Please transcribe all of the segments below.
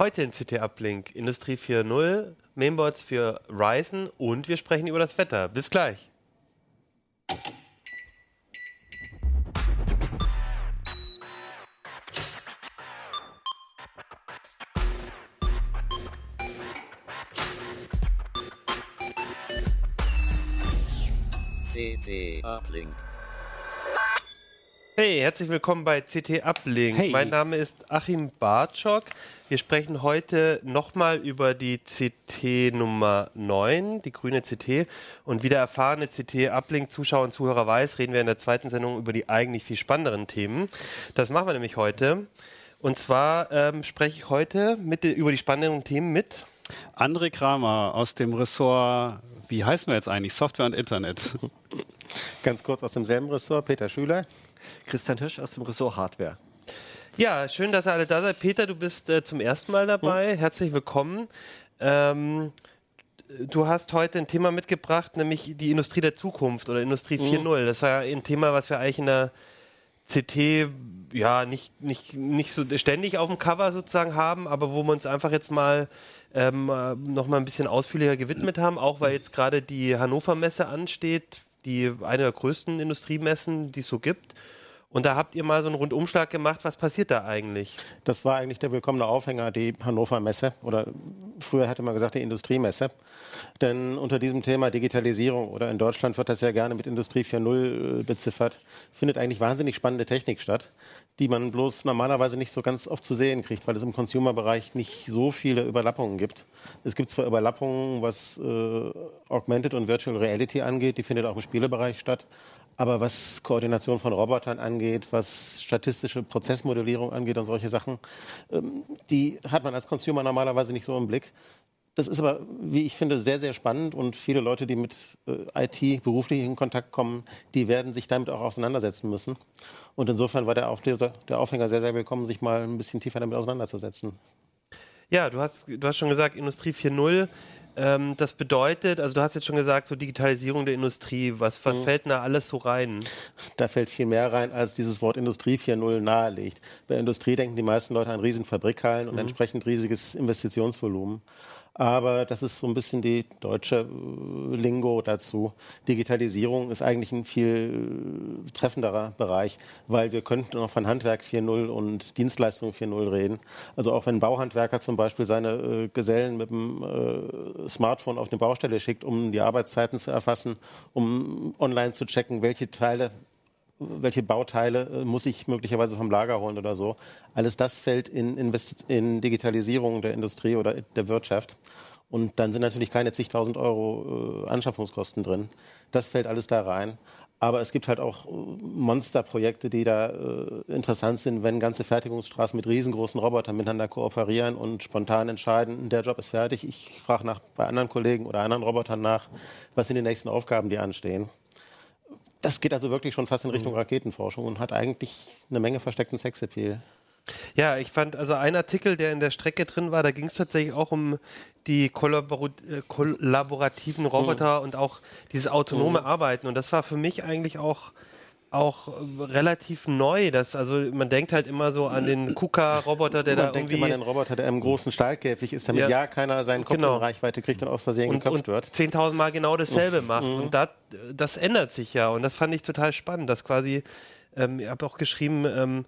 Heute in CT Uplink Industrie 4.0, Mainboards für Ryzen und wir sprechen über das Wetter. Bis gleich. CT Uplink. Hey, herzlich willkommen bei CT Uplink. Hey. Mein Name ist Achim Bartschok. Wir sprechen heute nochmal über die CT Nummer 9, die grüne CT. Und wie der erfahrene CT Uplink-Zuschauer und Zuhörer weiß, reden wir in der zweiten Sendung über die eigentlich viel spannenderen Themen. Das machen wir nämlich heute. Und zwar ähm, spreche ich heute mit, über die spannenden Themen mit André Kramer aus dem Ressort, wie heißen wir jetzt eigentlich? Software und Internet. Ganz kurz aus demselben Ressort, Peter Schüler. Christian Hirsch aus dem Ressort Hardware. Ja, schön, dass ihr alle da seid. Peter, du bist äh, zum ersten Mal dabei. Herzlich willkommen. Ähm, du hast heute ein Thema mitgebracht, nämlich die Industrie der Zukunft oder Industrie 4.0. Das war ein Thema, was wir eigentlich in der CT ja nicht, nicht, nicht so ständig auf dem Cover sozusagen haben, aber wo wir uns einfach jetzt mal ähm, äh, noch mal ein bisschen ausführlicher gewidmet haben, auch weil jetzt gerade die Hannover Messe ansteht, die eine der größten Industriemessen, die es so gibt. Und da habt ihr mal so einen Rundumschlag gemacht. Was passiert da eigentlich? Das war eigentlich der willkommene Aufhänger, die Hannover Messe oder früher hätte man gesagt die Industriemesse. Denn unter diesem Thema Digitalisierung oder in Deutschland wird das ja gerne mit Industrie 4.0 äh, beziffert, findet eigentlich wahnsinnig spannende Technik statt, die man bloß normalerweise nicht so ganz oft zu sehen kriegt, weil es im Consumer-Bereich nicht so viele Überlappungen gibt. Es gibt zwar Überlappungen, was äh, Augmented und Virtual Reality angeht, die findet auch im Spielebereich statt. Aber was Koordination von Robotern angeht, was statistische Prozessmodellierung angeht und solche Sachen, ähm, die hat man als Consumer normalerweise nicht so im Blick. Das ist aber, wie ich finde, sehr, sehr spannend und viele Leute, die mit äh, IT beruflich in Kontakt kommen, die werden sich damit auch auseinandersetzen müssen. Und insofern war der, Aufhänger sehr, sehr willkommen, sich mal ein bisschen tiefer damit auseinanderzusetzen. Ja, du hast, du hast schon gesagt, Industrie 4.0. Ähm, das bedeutet, also du hast jetzt schon gesagt, so Digitalisierung der Industrie. Was, was fällt denn da alles so rein? Da fällt viel mehr rein, als dieses Wort Industrie 4.0 nahelegt. Bei Industrie denken die meisten Leute an riesen Fabrikhallen und entsprechend riesiges Investitionsvolumen. Aber das ist so ein bisschen die deutsche äh, Lingo dazu. Digitalisierung ist eigentlich ein viel äh, treffenderer Bereich, weil wir könnten noch von Handwerk 4.0 und Dienstleistung 4.0 reden. Also auch wenn ein Bauhandwerker zum Beispiel seine äh, Gesellen mit dem äh, Smartphone auf eine Baustelle schickt, um die Arbeitszeiten zu erfassen, um online zu checken, welche Teile welche Bauteile äh, muss ich möglicherweise vom Lager holen oder so. Alles das fällt in, Invest in Digitalisierung der Industrie oder der Wirtschaft. Und dann sind natürlich keine zigtausend Euro äh, Anschaffungskosten drin. Das fällt alles da rein. Aber es gibt halt auch äh, Monsterprojekte, die da äh, interessant sind, wenn ganze Fertigungsstraßen mit riesengroßen Robotern miteinander kooperieren und spontan entscheiden, der Job ist fertig. Ich frage nach bei anderen Kollegen oder anderen Robotern nach, was sind die nächsten Aufgaben, die anstehen. Das geht also wirklich schon fast in Richtung Raketenforschung und hat eigentlich eine Menge versteckten Sexappeal. Ja, ich fand also ein Artikel, der in der Strecke drin war, da ging es tatsächlich auch um die kollabor äh, kollaborativen Roboter und auch dieses autonome Arbeiten. Und das war für mich eigentlich auch auch äh, relativ neu. Das, also man denkt halt immer so an den KUKA-Roboter, der Man da denkt irgendwie... immer an den Roboter, der im großen Stahlkäfig ist, damit Ja. ja, keiner seinen Kopf Genau. in Reichweite kriegt und aus Versehen und, geköpft und wird. 10.000 Mal genau dasselbe macht. Und das, das ändert sich ja. Und das fand ich total spannend, dass quasi, ähm, ihr habt auch geschrieben, ähm,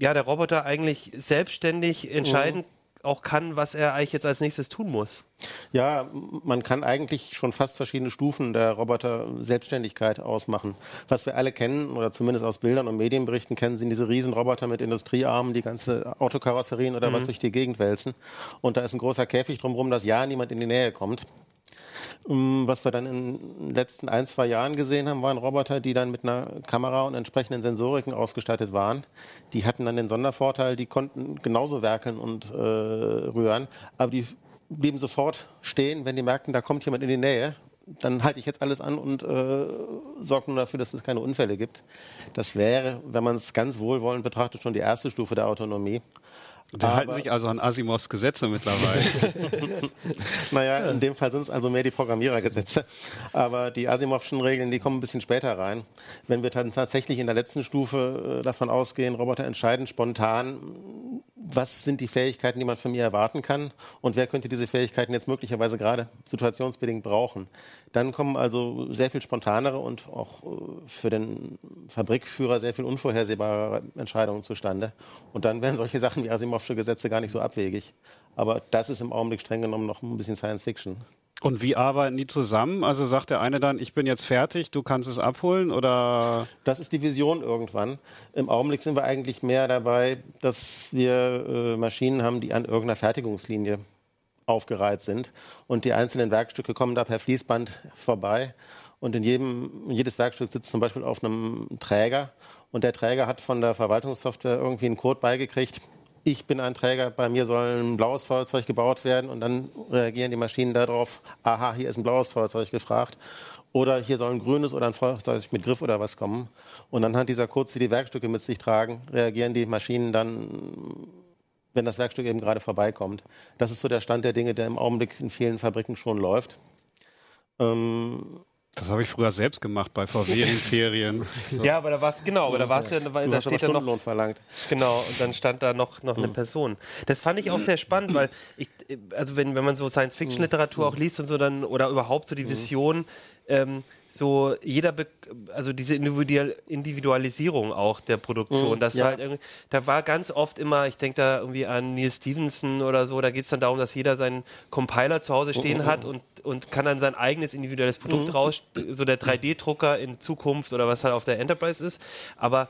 ja, der Roboter eigentlich selbstständig entscheiden auch kann, was er eigentlich jetzt als nächstes tun muss. Ja, man kann eigentlich schon fast verschiedene Stufen der Roboter-Selbstständigkeit ausmachen. Was wir alle kennen, oder zumindest aus Bildern und Medienberichten kennen, sind diese Riesenroboter mit Industriearmen, die ganze Autokarosserien oder was durch die Gegend wälzen. Und da ist ein großer Käfig drumherum, dass ja niemand in die Nähe kommt. Ähm, Was wir dann in den letzten ein, zwei Jahren gesehen haben, waren Roboter, die dann mit einer Kamera und entsprechenden Sensoriken ausgestattet waren. Die hatten dann den Sondervorteil, die konnten genauso werkeln und äh, rühren, aber die blieben sofort stehen, wenn die merkten, da kommt jemand in die Nähe. Dann halte ich jetzt alles an und äh, sorge nur dafür, dass es keine Unfälle gibt. Das wäre, wenn man es ganz wohlwollend betrachtet, schon die erste Stufe der Autonomie. Die halten sich also an Asimovs Gesetze mittlerweile. Naja, in dem Fall sind es also mehr die Programmierergesetze. Aber die Asimovschen Regeln, die kommen ein bisschen später rein. Wenn wir dann tatsächlich in der letzten Stufe äh, davon ausgehen, Roboter entscheiden spontan, was sind die Fähigkeiten, die man von mir erwarten kann und wer könnte diese Fähigkeiten jetzt möglicherweise gerade situationsbedingt brauchen. Dann kommen also sehr viel spontanere und auch äh, für den Fabrikführer sehr viel unvorhersehbare Entscheidungen zustande. Und dann werden solche Sachen wie Asimovsche Gesetze gar nicht so abwegig. Aber das ist im Augenblick streng genommen noch ein bisschen Science Fiction. Und wie arbeiten die zusammen? Also sagt der eine dann, ich bin jetzt fertig, du kannst es abholen oder? Das ist die Vision irgendwann. Im Augenblick sind wir eigentlich mehr dabei, dass wir äh, Maschinen haben, die an irgendeiner Fertigungslinie aufgereiht sind. Und die einzelnen Werkstücke kommen da per Fließband vorbei. Und in jedem, jedes Werkstück sitzt zum Beispiel auf einem Träger. Und der Träger hat von der Verwaltungssoftware irgendwie einen Code beigekriegt, ich bin ein Träger, bei mir soll ein blaues Feuerzeug gebaut werden und dann reagieren die Maschinen darauf, aha, hier ist ein blaues Feuerzeug gefragt. Oder hier soll ein grünes oder ein Feuerzeug mit Griff oder was kommen. Und anhand dieser Codes, die die Werkstücke mit sich tragen, reagieren die Maschinen dann, wenn das Werkstück eben gerade vorbeikommt. Das ist so der Stand der Dinge, der im Augenblick in vielen Fabriken schon läuft. Ähm, das habe ich früher selbst gemacht bei VW in Ferien. Ja, aber da war es genau, aber da war es ja, da, da steht ja noch verlangt. Genau, und dann stand da noch noch eine. Person. Das fand ich auch sehr spannend, weil ich also wenn wenn man so Science Fiction Literatur auch liest und so dann oder überhaupt so die hm. Vision ähm, so jeder, Be also diese Individualisierung auch der Produktion, mhm, das ja. halt irgendwie, da war ganz oft immer, ich denke da irgendwie an Neil Stevenson oder so, da geht es dann darum, dass jeder seinen Compiler zu Hause stehen mhm. hat und, und kann dann sein eigenes individuelles Produkt mhm. raus, so der 3D-Drucker in Zukunft oder was halt auf der Enterprise ist, aber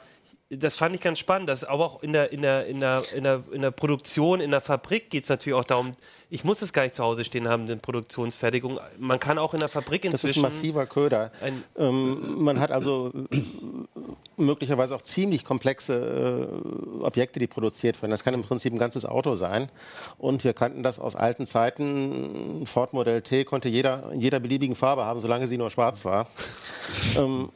das fand ich ganz spannend, dass aber auch in der, in der, in der, in der, in der Produktion, in der Fabrik geht es natürlich auch darum, ich muss es gar nicht zu Hause stehen haben, die Produktionsfertigung. Man kann auch in der Fabrik inzwischen... Das ist massiver Köder. Ähm, man hat also äh, möglicherweise auch ziemlich komplexe äh, Objekte, die produziert werden. Das kann im Prinzip ein ganzes Auto sein. Und wir kannten das aus alten Zeiten. Ford Modell T konnte jeder in jeder beliebigen Farbe haben, solange sie nur schwarz war. ähm,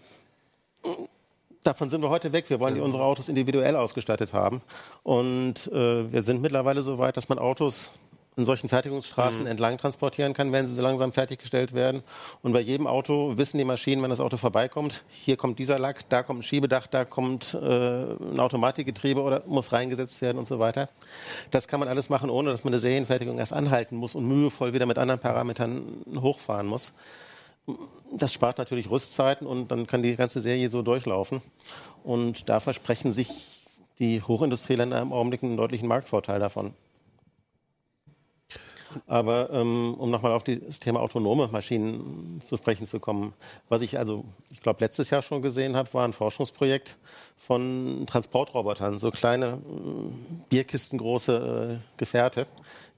davon sind wir heute weg. Wir wollen unsere Autos individuell ausgestattet haben. Und äh, wir sind mittlerweile so weit, dass man Autos in solchen Fertigungsstraßen mhm. entlang transportieren kann, wenn sie so langsam fertiggestellt werden. Und bei jedem Auto wissen die Maschinen, wenn das Auto vorbeikommt, hier kommt dieser Lack, da kommt ein Schiebedach, da kommt äh, ein Automatikgetriebe oder muss reingesetzt werden und so weiter. Das kann man alles machen, ohne dass man eine Serienfertigung erst anhalten muss und mühevoll wieder mit anderen Parametern hochfahren muss. Das spart natürlich Rüstzeiten und dann kann die ganze Serie so durchlaufen. Und da versprechen sich die Hochindustrieländer im Augenblick einen deutlichen Marktvorteil davon. Aber ähm, um nochmal auf das Thema autonome Maschinen zu sprechen zu kommen, was ich also, ich glaube, letztes Jahr schon gesehen habe, war ein Forschungsprojekt von Transportrobotern, so kleine äh, Bierkistengroße äh, Gefährte,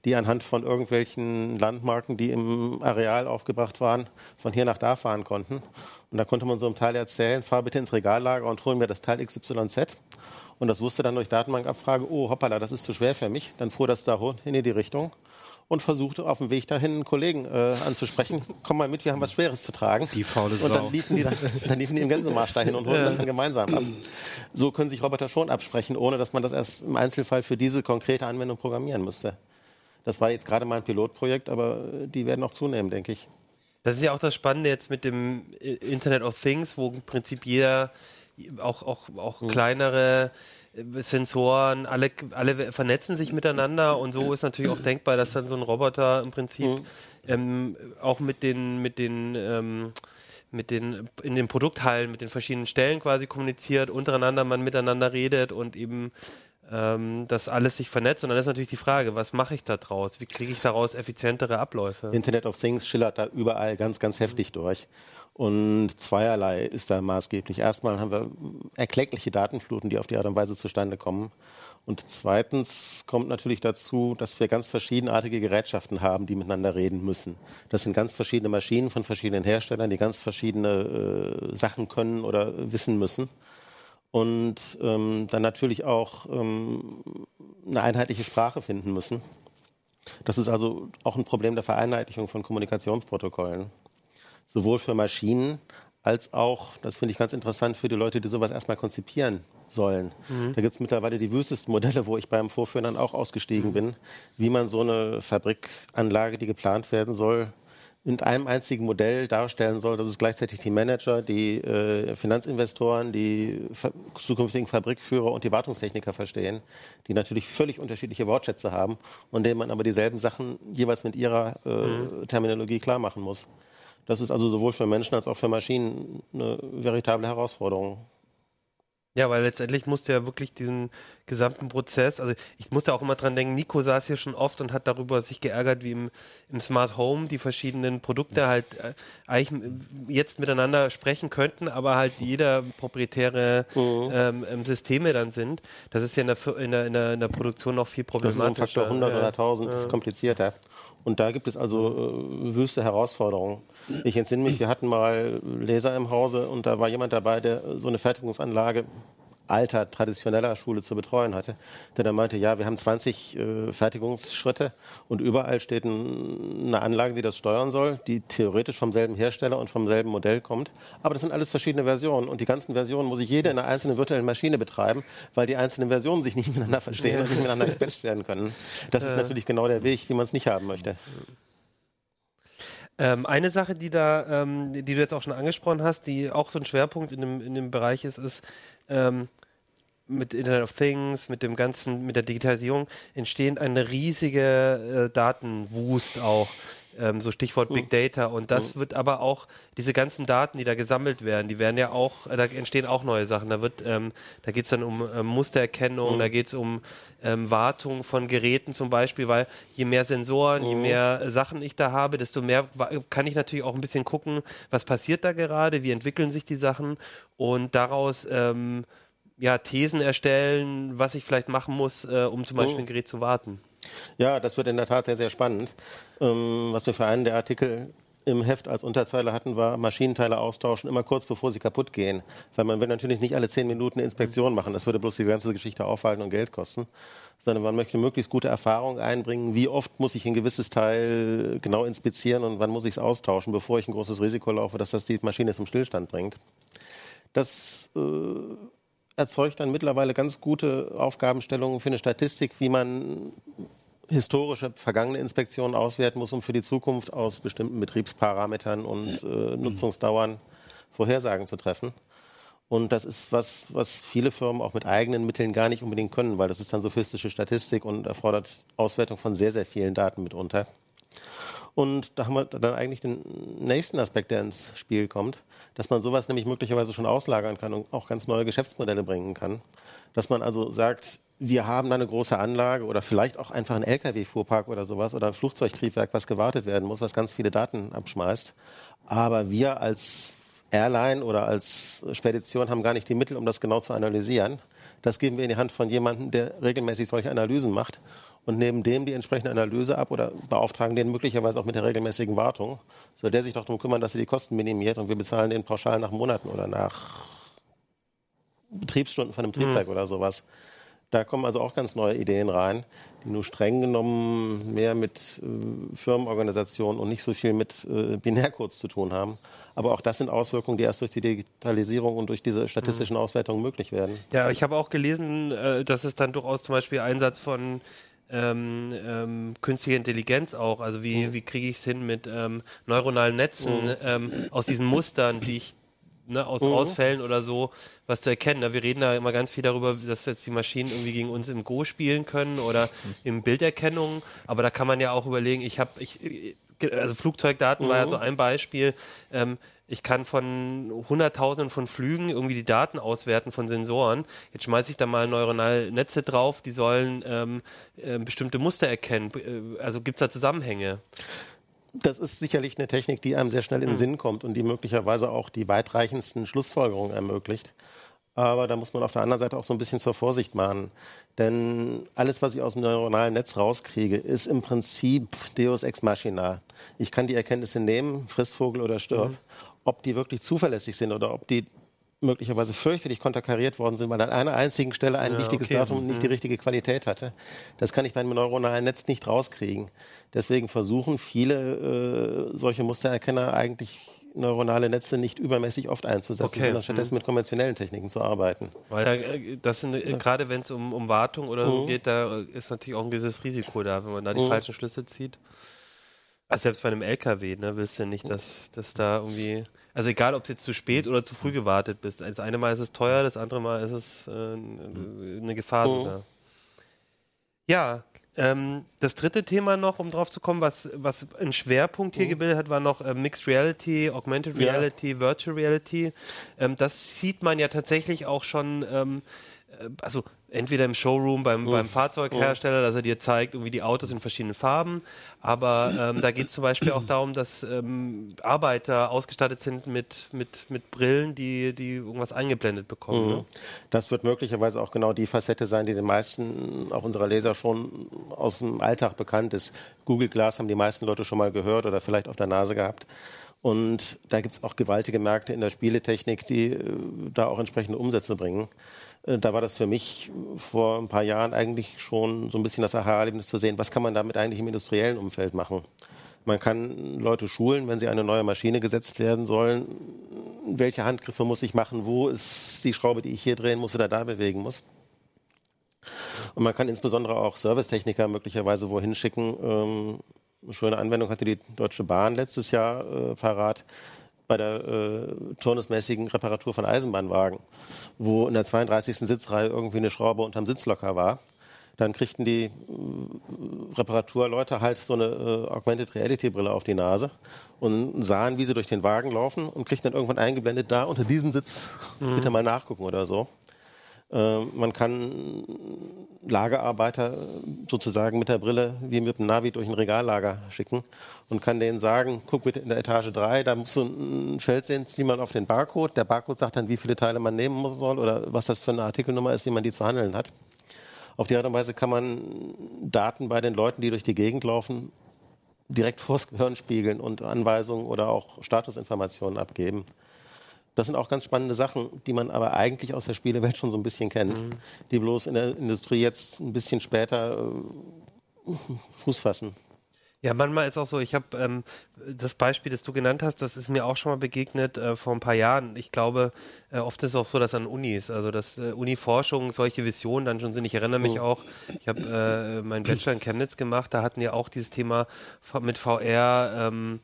die anhand von irgendwelchen Landmarken, die im Areal aufgebracht waren, von hier nach da fahren konnten. Und da konnte man so einem Teil erzählen, fahr bitte ins Regallager und hol mir das Teil XYZ. Und das wusste dann durch Datenbankabfrage, oh hoppala, das ist zu schwer für mich. Dann fuhr das da hin in die Richtung und versuchte auf dem Weg dahin einen Kollegen äh, anzusprechen. Komm mal mit, wir haben was Schweres zu tragen. Die faule Sau. Und dann liefen die, dann, dann liefen die im Gänsemarsch dahin und holten das dann gemeinsam ab. So können sich Roboter schon absprechen, ohne dass man das erst im Einzelfall für diese konkrete Anwendung programmieren müsste. Das war jetzt gerade mal ein Pilotprojekt, aber die werden auch zunehmen, denke ich. Das ist ja auch das Spannende jetzt mit dem Internet of Things, wo im Prinzip jeder, auch, auch, auch mhm. kleinere Sensoren, alle, alle vernetzen sich miteinander und so ist natürlich auch denkbar, dass dann so ein Roboter im Prinzip mhm. ähm, auch mit den, mit den ähm, mit den in den Produkthallen mit den verschiedenen Stellen quasi kommuniziert, untereinander man miteinander redet und eben ähm, dass alles sich vernetzt. Und dann ist natürlich die Frage, was mache ich da draus? Wie kriege ich daraus effizientere Abläufe? Internet of Things schillert da überall ganz, ganz heftig durch. Und zweierlei ist da maßgeblich. Erstmal haben wir erkleckliche Datenfluten, die auf die Art und Weise zustande kommen. Und zweitens kommt natürlich dazu, dass wir ganz verschiedenartige Gerätschaften haben, die miteinander reden müssen. Das sind ganz verschiedene Maschinen von verschiedenen Herstellern, die ganz verschiedene äh, Sachen können oder wissen müssen. Und ähm, dann natürlich auch ähm, eine einheitliche Sprache finden müssen. Das ist also auch ein Problem der Vereinheitlichung von Kommunikationsprotokollen sowohl für Maschinen als auch, das finde ich ganz interessant, für die Leute, die sowas erstmal konzipieren sollen. Mhm. Da gibt es mittlerweile die wüstesten Modelle, wo ich beim Vorführen dann auch ausgestiegen bin, wie man so eine Fabrikanlage, die geplant werden soll, in einem einzigen Modell darstellen soll, dass es gleichzeitig die Manager, die äh, Finanzinvestoren, die zukünftigen Fabrikführer und die Wartungstechniker verstehen, die natürlich völlig unterschiedliche Wortschätze haben und denen man aber dieselben Sachen jeweils mit ihrer äh, mhm. Terminologie klar machen muss. Das ist also sowohl für Menschen als auch für Maschinen eine veritable Herausforderung. Ja, weil letztendlich musst du ja wirklich diesen gesamten Prozess, also ich muss da auch immer dran denken, Nico saß hier schon oft und hat darüber sich geärgert, wie im, im Smart Home die verschiedenen Produkte halt äh, eigentlich jetzt miteinander sprechen könnten, aber halt jeder proprietäre mhm. ähm, Systeme dann sind. Das ist ja in der, in der, in der, in der Produktion noch viel problematischer. Das ist ein Faktor 100 ja. oder 1000, das ist komplizierter. Und da gibt es also äh, wüste Herausforderungen. Ich entsinne mich, wir hatten mal Laser im Hause und da war jemand dabei, der so eine Fertigungsanlage alter, traditioneller Schule zu betreuen hatte, der dann meinte, ja, wir haben 20 äh, Fertigungsschritte und überall steht ein, eine Anlage, die das steuern soll, die theoretisch vom selben Hersteller und vom selben Modell kommt. Aber das sind alles verschiedene Versionen und die ganzen Versionen muss ich jede in einer einzelnen virtuellen Maschine betreiben, weil die einzelnen Versionen sich nicht miteinander verstehen und nicht miteinander gepatcht werden können. Das ist natürlich genau der Weg, wie man es nicht haben möchte. Ähm, eine Sache, die da, ähm, die du jetzt auch schon angesprochen hast, die auch so ein Schwerpunkt in dem, in dem Bereich ist, ist, ähm, mit Internet of Things, mit dem ganzen, mit der Digitalisierung entstehen eine riesige äh, Datenwust auch. Ähm, so Stichwort Big Data. Und das wird aber auch, diese ganzen Daten, die da gesammelt werden, die werden ja auch, äh, da entstehen auch neue Sachen. Da wird, ähm, da geht es dann um ähm, Mustererkennung, mhm. da geht es um ähm, Wartung von Geräten zum Beispiel, weil je mehr Sensoren, je mehr Sachen ich da habe, desto mehr kann ich natürlich auch ein bisschen gucken, was passiert da gerade, wie entwickeln sich die Sachen und daraus ähm, ja, Thesen erstellen, was ich vielleicht machen muss, äh, um zum Beispiel ein Gerät zu warten. Ja, das wird in der Tat sehr, sehr spannend. Ähm, was wir für einen der Artikel im Heft als Unterzeile hatten, war Maschinenteile austauschen, immer kurz bevor sie kaputt gehen. Weil man will natürlich nicht alle zehn Minuten eine Inspektion machen. Das würde bloß die ganze Geschichte aufhalten und Geld kosten. Sondern man möchte möglichst gute Erfahrung einbringen. Wie oft muss ich ein gewisses Teil genau inspizieren und wann muss ich es austauschen, bevor ich ein großes Risiko laufe, dass das die Maschine zum Stillstand bringt. Das äh, erzeugt dann mittlerweile ganz gute Aufgabenstellungen für eine Statistik, wie man historische vergangene Inspektionen auswerten muss, um für die Zukunft aus bestimmten Betriebsparametern und äh, Nutzungsdauern Vorhersagen zu treffen. Und das ist was, was viele Firmen auch mit eigenen Mitteln gar nicht unbedingt können, weil das ist dann sophistische Statistik und erfordert Auswertung von sehr, sehr vielen Daten mitunter. Und da haben wir dann eigentlich den nächsten Aspekt, der ins Spiel kommt, dass man sowas nämlich möglicherweise schon auslagern kann und auch ganz neue Geschäftsmodelle bringen kann. Dass man also sagt, wir haben da eine große Anlage oder vielleicht auch einfach ein Lkw-Fuhrpark oder sowas oder ein Flugzeugtriebwerk, was gewartet werden muss, was ganz viele Daten abschmeißt. Aber wir als Airline oder als Spedition haben gar nicht die Mittel, um das genau zu analysieren. Das geben wir in die Hand von jemandem, der regelmäßig solche Analysen macht und nehmen dem die entsprechende Analyse ab oder beauftragen den möglicherweise auch mit der regelmäßigen Wartung. Soll der sich doch darum kümmern, dass er die Kosten minimiert und wir bezahlen den pauschal nach Monaten oder nach Betriebsstunden von einem Triebwerk mhm. oder sowas. Da kommen also auch ganz neue Ideen rein, die nur streng genommen mehr mit äh, Firmenorganisationen und nicht so viel mit äh, Binärcodes zu tun haben. Aber auch das sind Auswirkungen, die erst durch die Digitalisierung und durch diese statistischen mhm. Auswertungen möglich werden. Ja, ich habe auch gelesen, äh, dass es dann durchaus zum Beispiel Einsatz von ähm, ähm, künstliche Intelligenz auch. Also wie, mhm. wie kriege ich es hin mit ähm, neuronalen Netzen mhm. ähm, aus diesen Mustern, die ich ne, aus mhm. Ausfällen oder so was zu erkennen. Wir reden da immer ganz viel darüber, dass jetzt die Maschinen irgendwie gegen uns im Go spielen können oder in Bilderkennung. Aber da kann man ja auch überlegen, ich habe, ich, also Flugzeugdaten war ja so mhm. ein Beispiel. Ähm, ich kann von Hunderttausenden von Flügen irgendwie die Daten auswerten von Sensoren. Jetzt schmeiße ich da mal neuronale Netze drauf, die sollen ähm, äh, bestimmte Muster erkennen. Äh, also gibt es da Zusammenhänge? Das ist sicherlich eine Technik, die einem sehr schnell in den hm. Sinn kommt und die möglicherweise auch die weitreichendsten Schlussfolgerungen ermöglicht. Aber da muss man auf der anderen Seite auch so ein bisschen zur Vorsicht mahnen. Denn alles, was ich aus dem neuronalen Netz rauskriege, ist im Prinzip Deus ex machina. Ich kann die Erkenntnisse nehmen, frisst Vogel oder stirb. Mhm ob die wirklich zuverlässig sind oder ob die möglicherweise fürchterlich konterkariert worden sind, weil an einer einzigen Stelle ein ja, wichtiges okay. Datum nicht die mhm. richtige Qualität hatte. Das kann ich beim neuronalen Netz nicht rauskriegen. Deswegen versuchen viele äh, solche Mustererkenner eigentlich neuronale Netze nicht übermäßig oft einzusetzen, okay. sondern stattdessen mhm. mit konventionellen Techniken zu arbeiten. Weil da, äh, das sind, äh, gerade wenn es um, um Wartung oder so mhm. geht, da ist natürlich auch ein gewisses Risiko da, wenn man da die mhm. falschen Schlüsse zieht. Also selbst bei einem LKW, ne, willst du ja nicht, dass, dass da irgendwie. Also egal, ob du jetzt zu spät oder zu früh gewartet bist. Das eine Mal ist es teuer, das andere Mal ist es äh, eine Gefahr Mhm. sogar. Ja, ähm, das dritte Thema noch, um drauf zu kommen, was, was einen Schwerpunkt hier gebildet hat, war noch äh, Mixed Reality, Augmented Ja. Reality, Virtual Reality. Ähm, das sieht man ja tatsächlich auch schon, ähm, äh, also entweder im Showroom beim, beim Fahrzeughersteller, dass er dir zeigt, irgendwie die Autos in verschiedenen Farben, aber ähm, da geht es zum Beispiel auch darum, dass ähm, Arbeiter ausgestattet sind mit, mit, mit Brillen, die, die irgendwas eingeblendet bekommen. Ne? Das wird möglicherweise auch genau die Facette sein, die den meisten, auch unserer Leser, schon aus dem Alltag bekannt ist. Google Glass haben die meisten Leute schon mal gehört oder vielleicht auf der Nase gehabt. Und da gibt es auch gewaltige Märkte in der Spieletechnik, die äh, da auch entsprechende Umsätze bringen. Äh, Da war das für mich vor ein paar Jahren eigentlich schon so ein bisschen das Aha-Erlebnis zu sehen, was kann man damit eigentlich im industriellen Umfeld machen. Man kann Leute schulen, wenn sie eine neue Maschine gesetzt werden sollen. Welche Handgriffe muss ich machen? Wo ist die Schraube, die ich hier drehen muss oder da bewegen muss? Und man kann insbesondere auch Servicetechniker möglicherweise wohin schicken. Ähm, eine schöne Anwendung hatte die Deutsche Bahn letztes Jahr äh, parat bei der äh, turnusmäßigen Reparatur von Eisenbahnwagen, wo in der 32. Sitzreihe irgendwie eine Schraube unterm Sitzlocker war. Dann kriegten die äh, Reparaturleute halt so eine äh, Augmented Reality Brille auf die Nase und sahen, wie sie durch den Wagen laufen und kriegten dann irgendwann eingeblendet, da unter diesem Sitz bitte mal nachgucken oder so. Äh, man kann Lagerarbeiter sozusagen mit der Brille wie mit dem Navi durch ein Regallager schicken und kann denen sagen, guck bitte in der Etage 3, da musst du ein Feld sehen, zieh mal auf den Barcode. Der Barcode sagt dann, wie viele Teile man nehmen soll oder was das für eine Artikelnummer ist, wie man die zu handeln hat. Auf die Art und Weise kann man Daten bei den Leuten, die durch die Gegend laufen, direkt vors Gehirn spiegeln und Anweisungen oder auch Statusinformationen abgeben. Das sind auch ganz spannende Sachen, die man aber eigentlich aus der Spielewelt schon so ein bisschen kennt, die bloß in der Industrie jetzt ein bisschen später äh, Fuß fassen. Ja, manchmal ist auch so, ich habe ähm, das Beispiel, das du genannt hast, das ist mir auch schon mal begegnet äh, vor ein paar Jahren. Ich glaube, äh, oft ist es auch so, dass an Unis, also dass äh, Uniforschung solche Visionen dann schon sind. Ich erinnere mich auch, ich habe äh, meinen Bachelor in Chemnitz gemacht, da hatten wir auch dieses Thema mit VR. Ähm,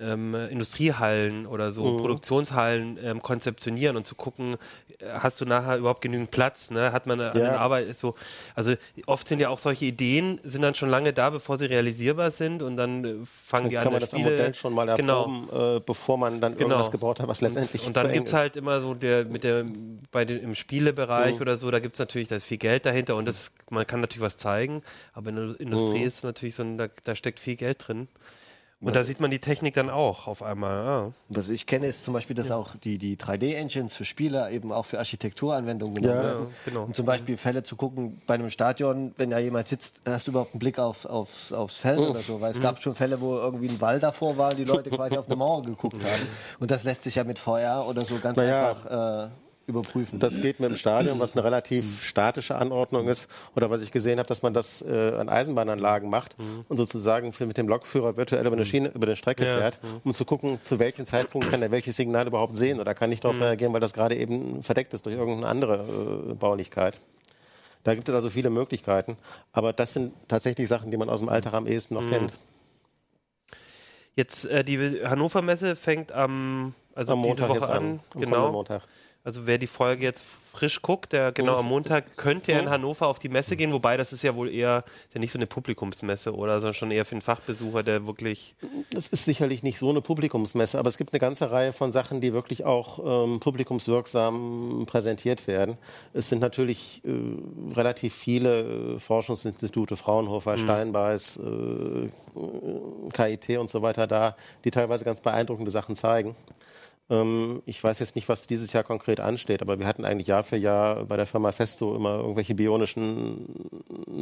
ähm, Industriehallen oder so, Produktionshallen ähm, konzeptionieren und zu gucken, äh, hast du nachher überhaupt genügend Platz, ne? Hat man äh, an Ja. den Arbeit so, also oft sind ja auch solche Ideen, sind dann schon lange da, bevor sie realisierbar sind und dann äh, fangen die Dann an kann man das am Modell schon mal genau. erproben, äh, bevor man dann irgendwas gebaut hat, was letztendlich Und dann zu eng gibt es halt immer so der, mit der, bei den, im Spielebereich Mhm. oder so, da gibt es natürlich, da ist viel Geld dahinter und das, man kann natürlich was zeigen, aber in der Industrie Mhm. ist natürlich so, ein, da, da steckt viel Geld drin. Und da sieht man die Technik dann auch auf einmal. Ja. Was ich kenne, ist zum Beispiel, dass auch die, die 3D-Engines für Spiele eben auch für Architekturanwendungen genommen Ja, werden. genau. Um zum Beispiel Fälle zu gucken, bei einem Stadion, wenn da jemand sitzt, hast du überhaupt einen Blick auf, aufs, aufs Feld oder so. Weil es gab schon Fälle, wo irgendwie ein Wall davor war und die Leute quasi auf eine Mauer geguckt haben. Und das lässt sich ja mit VR oder so ganz Naja. einfach äh, überprüfen. Das geht mit dem Stadion, was eine relativ statische Anordnung ist. Oder was ich gesehen habe, dass man das äh, an Eisenbahnanlagen macht und sozusagen mit dem Lokführer virtuell über eine Schiene, über eine Strecke Ja. fährt, um zu gucken, zu welchem Zeitpunkt kann er welches Signal überhaupt sehen oder kann nicht darauf reagieren, weil das gerade eben verdeckt ist durch irgendeine andere äh, Baulichkeit. Da gibt es also viele Möglichkeiten. Aber das sind tatsächlich Sachen, die man aus dem Alltag am ehesten noch kennt. Jetzt äh, die Hannover Messe fängt am also Am diese Montag Woche jetzt an. an. Genau. Montag. Also wer die Folge jetzt frisch guckt, der genau am Montag könnte ja in Hannover auf die Messe gehen, wobei das ist ja wohl eher ja nicht so eine Publikumsmesse oder, sondern schon eher für einen Fachbesucher, der wirklich Das ist sicherlich nicht so eine Publikumsmesse, aber es gibt eine ganze Reihe von Sachen, die wirklich auch ähm, publikumswirksam präsentiert werden. Es sind natürlich äh, relativ viele äh, Forschungsinstitute, Fraunhofer, Steinbeis, äh, KIT und so weiter da, die teilweise ganz beeindruckende Sachen zeigen. Ähm, ich weiß jetzt nicht, was dieses Jahr konkret ansteht, aber wir hatten eigentlich Jahr für Jahr bei der Firma Festo immer irgendwelche bionischen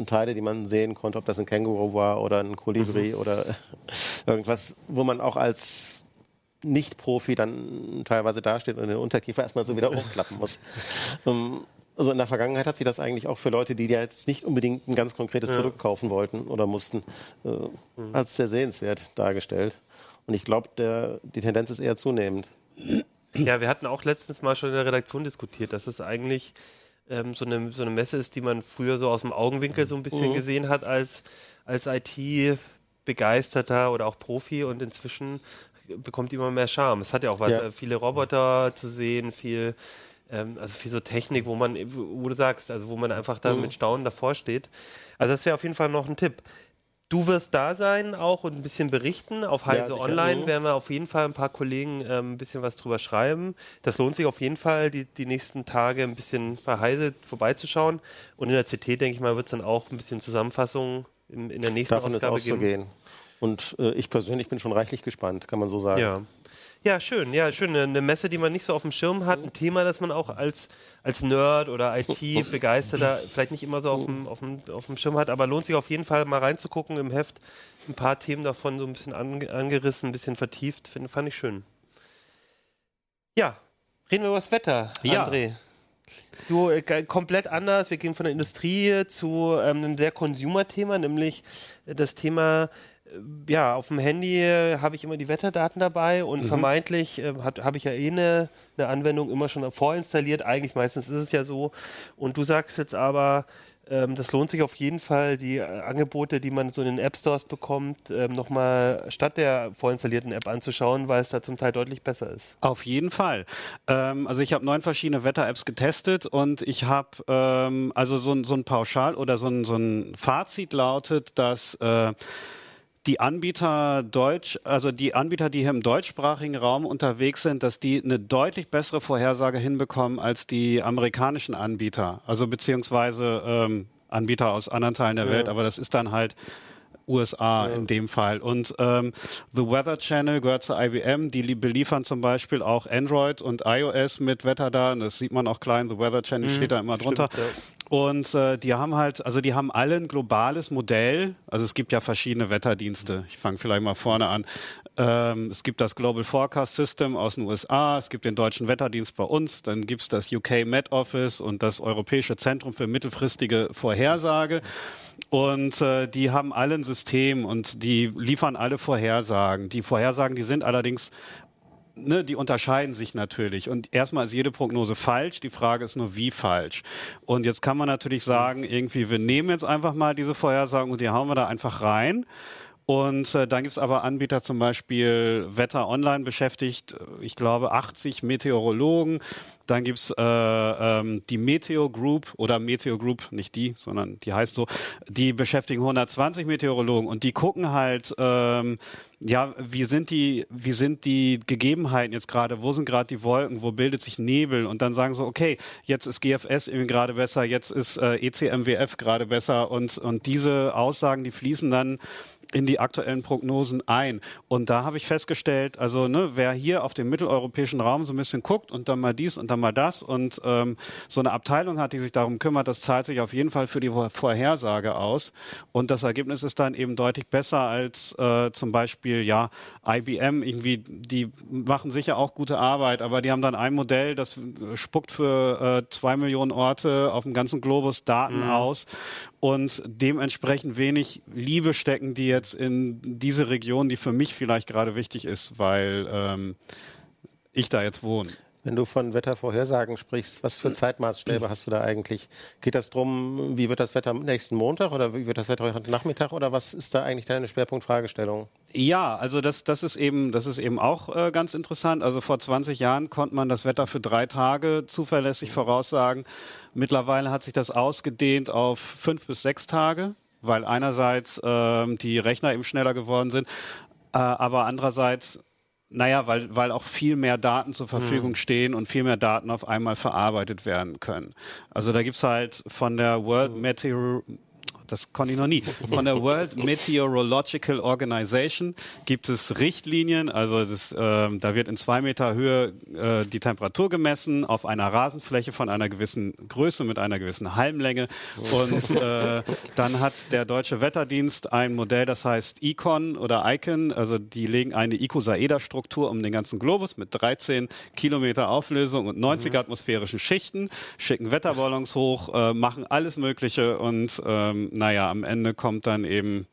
Teile, die man sehen konnte, ob das ein Känguru war oder ein Kolibri oder irgendwas, wo man auch als Nicht-Profi dann teilweise dasteht und den Unterkiefer erstmal so wieder hochklappen muss. Ähm, also in der Vergangenheit hat sich das eigentlich auch für Leute, die ja jetzt nicht unbedingt ein ganz konkretes Produkt kaufen wollten oder mussten, äh, als sehr sehenswert dargestellt. Und ich glaube, die Tendenz ist eher zunehmend. Ja, wir hatten auch letztens mal schon in der Redaktion diskutiert, dass es eigentlich ähm, so, eine, so eine Messe ist, die man früher so aus dem Augenwinkel so ein bisschen gesehen hat als, als IT. begeisterter oder auch Profi und inzwischen bekommt immer mehr Charme. Es hat ja auch was, Ja. äh, viele Roboter zu sehen, viel, ähm, also viel so Technik, wo man, wo du sagst, also wo man einfach dann mit Staunen davor steht. Also das wäre auf jeden Fall noch ein Tipp. Du wirst da sein auch und ein bisschen berichten. Auf Heise sicher. Online Mhm. werden wir auf jeden Fall ein paar Kollegen ähm, ein bisschen was drüber schreiben. Das lohnt sich auf jeden Fall, die, die nächsten Tage ein bisschen bei Heise vorbeizuschauen. Und in der CT, denke ich mal, wird es dann auch ein bisschen Zusammenfassung in, in der nächsten Davon ist Ausgabe geben. auszugehen. Und äh, ich persönlich bin schon reichlich gespannt, kann man so sagen. Ja. Ja, schön. Ja, schön. Eine, Messe, die man nicht so auf dem Schirm hat. Ein Thema, das man auch als, als Nerd oder IT-Begeisterter vielleicht nicht immer so auf dem, auf, dem, auf dem Schirm hat. Aber lohnt sich auf jeden Fall mal reinzugucken im Heft. Ein paar Themen davon so ein bisschen ange angerissen, ein bisschen vertieft. Find, fand ich schön. Ja, reden wir über das Wetter, Ja. André. Du, äh, komplett anders. Wir gehen von der Industrie zu ähm, einem sehr Consumer-Thema, nämlich äh, das Thema, ja, auf dem Handy äh, habe ich immer die Wetterdaten dabei und vermeintlich äh, habe ich ja eh eine, eine Anwendung immer schon vorinstalliert. Eigentlich meistens ist es ja so. Und du sagst jetzt aber, ähm, das lohnt sich auf jeden Fall, die äh, Angebote, die man so in den App Stores bekommt, ähm, nochmal statt der vorinstallierten App anzuschauen, weil es da zum Teil deutlich besser ist. Auf jeden Fall. Ähm, also ich habe neun verschiedene Wetter-Apps getestet und ich habe ähm, also so, ein- so ein Pauschal oder so ein, so ein Fazit lautet, dass äh, die Anbieter Deutsch, also die Anbieter, die hier im deutschsprachigen Raum unterwegs sind, dass die eine deutlich bessere Vorhersage hinbekommen als die amerikanischen Anbieter. Also beziehungsweise ähm, Anbieter aus anderen Teilen der Welt, aber das ist dann halt USA in dem Fall. Und ähm, The Weather Channel gehört zu IBM. Die li- beliefern zum Beispiel auch Android und iOS mit Wetterdaten. Das sieht man auch klein. The Weather Channel steht da immer drunter. Und äh, die haben halt, also die haben alle ein globales Modell. Also es gibt ja verschiedene Wetterdienste. Ich fange vielleicht mal vorne an. Ähm, es gibt das Global Forecast System aus den USA, es gibt den deutschen Wetterdienst bei uns, dann gibt's das UK Met Office und das Europäische Zentrum für mittelfristige Vorhersage. Und äh, die haben alle ein System und die liefern alle Vorhersagen. Die Vorhersagen, die sind allerdings ne, die unterscheiden sich natürlich. Und erstmal ist jede Prognose falsch. Die Frage ist nur, wie falsch. Und jetzt kann man natürlich sagen, irgendwie, wir nehmen jetzt einfach mal diese Vorhersagen und die hauen wir da einfach rein. Und äh, dann gibt's aber Anbieter, zum Beispiel Wetter Online beschäftigt, äh, ich glaube, 80 Meteorologen. Dann gibt's äh, ähm, die Meteo Group oder Meteo Group, nicht die, sondern die heißt so, die beschäftigen 120 Meteorologen und die gucken halt, ähm, ja, wie sind die, wie sind die Gegebenheiten jetzt gerade, wo sind gerade die Wolken, wo bildet sich Nebel? Und dann sagen so, okay, jetzt ist GFS irgendwie gerade besser, jetzt ist äh, ECMWF gerade besser. Und, und diese Aussagen, die fließen dann in die aktuellen Prognosen ein. Und da habe ich festgestellt, also ne, wer hier auf dem mitteleuropäischen Raum so ein bisschen guckt und dann mal dies und dann mal das und ähm, so eine Abteilung hat, die sich darum kümmert, das zahlt sich auf jeden Fall für die Vor- Vorhersage aus. Und das Ergebnis ist dann eben deutlich besser als äh, zum Beispiel ja IBM irgendwie. Die machen sicher auch gute Arbeit, aber die haben dann ein Modell, das spuckt für äh, zwei Millionen Orte auf dem ganzen Globus Daten aus und dementsprechend wenig Liebe stecken die jetzt in diese Region, die für mich vielleicht gerade wichtig ist, weil ähm, ich da jetzt wohne. Wenn du von Wettervorhersagen sprichst, was für Zeitmaßstäbe hast du da eigentlich? Geht das drum, wie wird das Wetter nächsten Montag oder wie wird das Wetter heute Nachmittag oder was ist da eigentlich deine Schwerpunktfragestellung? Ja, also das, das ist eben, das ist eben auch äh, ganz interessant. Also vor 20 Jahren konnte man das Wetter für drei Tage zuverlässig voraussagen. Mittlerweile hat sich das ausgedehnt auf fünf bis sechs Tage, weil einerseits ähm, die Rechner eben schneller geworden sind, äh, aber andererseits naja, weil, weil auch viel mehr Daten zur Verfügung stehen und viel mehr Daten auf einmal verarbeitet werden können. Also da gibt's halt von der World Meteor das konnte ich noch nie. Von der World Meteorological Organization gibt es Richtlinien, also das, ähm, da wird in zwei Meter Höhe äh, die Temperatur gemessen auf einer Rasenfläche von einer gewissen Größe mit einer gewissen Halmlänge. Und äh, dann hat der deutsche Wetterdienst ein Modell, das heißt Icon oder Icon, also die legen eine Icosaeder-Struktur um den ganzen Globus mit 13 Kilometer Auflösung und 90 atmosphärischen Schichten, schicken Wetterballons hoch, äh, machen alles Mögliche und ähm, naja, am Ende kommt dann eben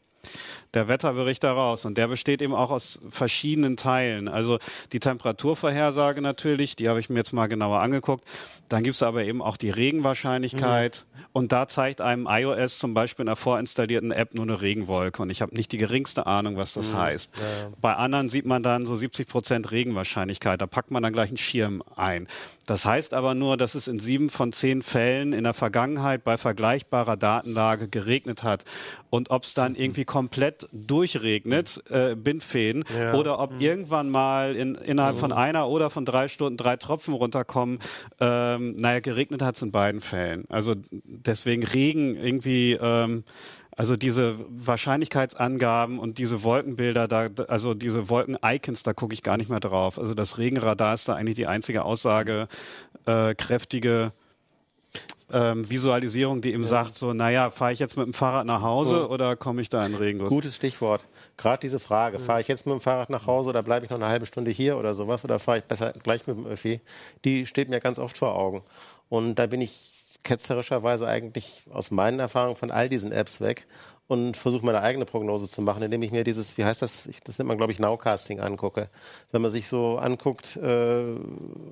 der Wetterbericht daraus. Und der besteht eben auch aus verschiedenen Teilen. Also die Temperaturvorhersage natürlich, die habe ich mir jetzt mal genauer angeguckt. Dann gibt es aber eben auch die Regenwahrscheinlichkeit. Mhm. Und da zeigt einem iOS zum Beispiel in einer vorinstallierten App nur eine Regenwolke. Und ich habe nicht die geringste Ahnung, was das mhm. heißt. Ja. Bei anderen sieht man dann so 70 Prozent Regenwahrscheinlichkeit. Da packt man dann gleich einen Schirm ein. Das heißt aber nur, dass es in sieben von zehn Fällen in der Vergangenheit bei vergleichbarer Datenlage geregnet hat. Und ob es dann irgendwie komplett durchregnet, äh, Bindfäden, ja. oder ob mhm. irgendwann mal in, innerhalb mhm. von einer oder von drei Stunden drei Tropfen runterkommen, ähm, naja, geregnet hat es in beiden Fällen. Also deswegen Regen irgendwie ähm, also diese Wahrscheinlichkeitsangaben und diese Wolkenbilder, da, also diese Wolken-Icons, da gucke ich gar nicht mehr drauf. Also das Regenradar ist da eigentlich die einzige aussagekräftige ähm, Visualisierung, die ihm ja. sagt, so, naja, fahre ich jetzt mit dem Fahrrad nach Hause ja. oder komme ich da in Regenguss? Gutes Stichwort. Gerade diese Frage, ja. fahre ich jetzt mit dem Fahrrad nach Hause oder bleibe ich noch eine halbe Stunde hier oder sowas oder fahre ich besser gleich mit dem Öffi, die steht mir ganz oft vor Augen. Und da bin ich ketzerischerweise eigentlich aus meinen Erfahrungen von all diesen Apps weg und versuche meine eigene Prognose zu machen, indem ich mir dieses, wie heißt das, ich, das nennt man glaube ich Nowcasting angucke. Wenn man sich so anguckt äh,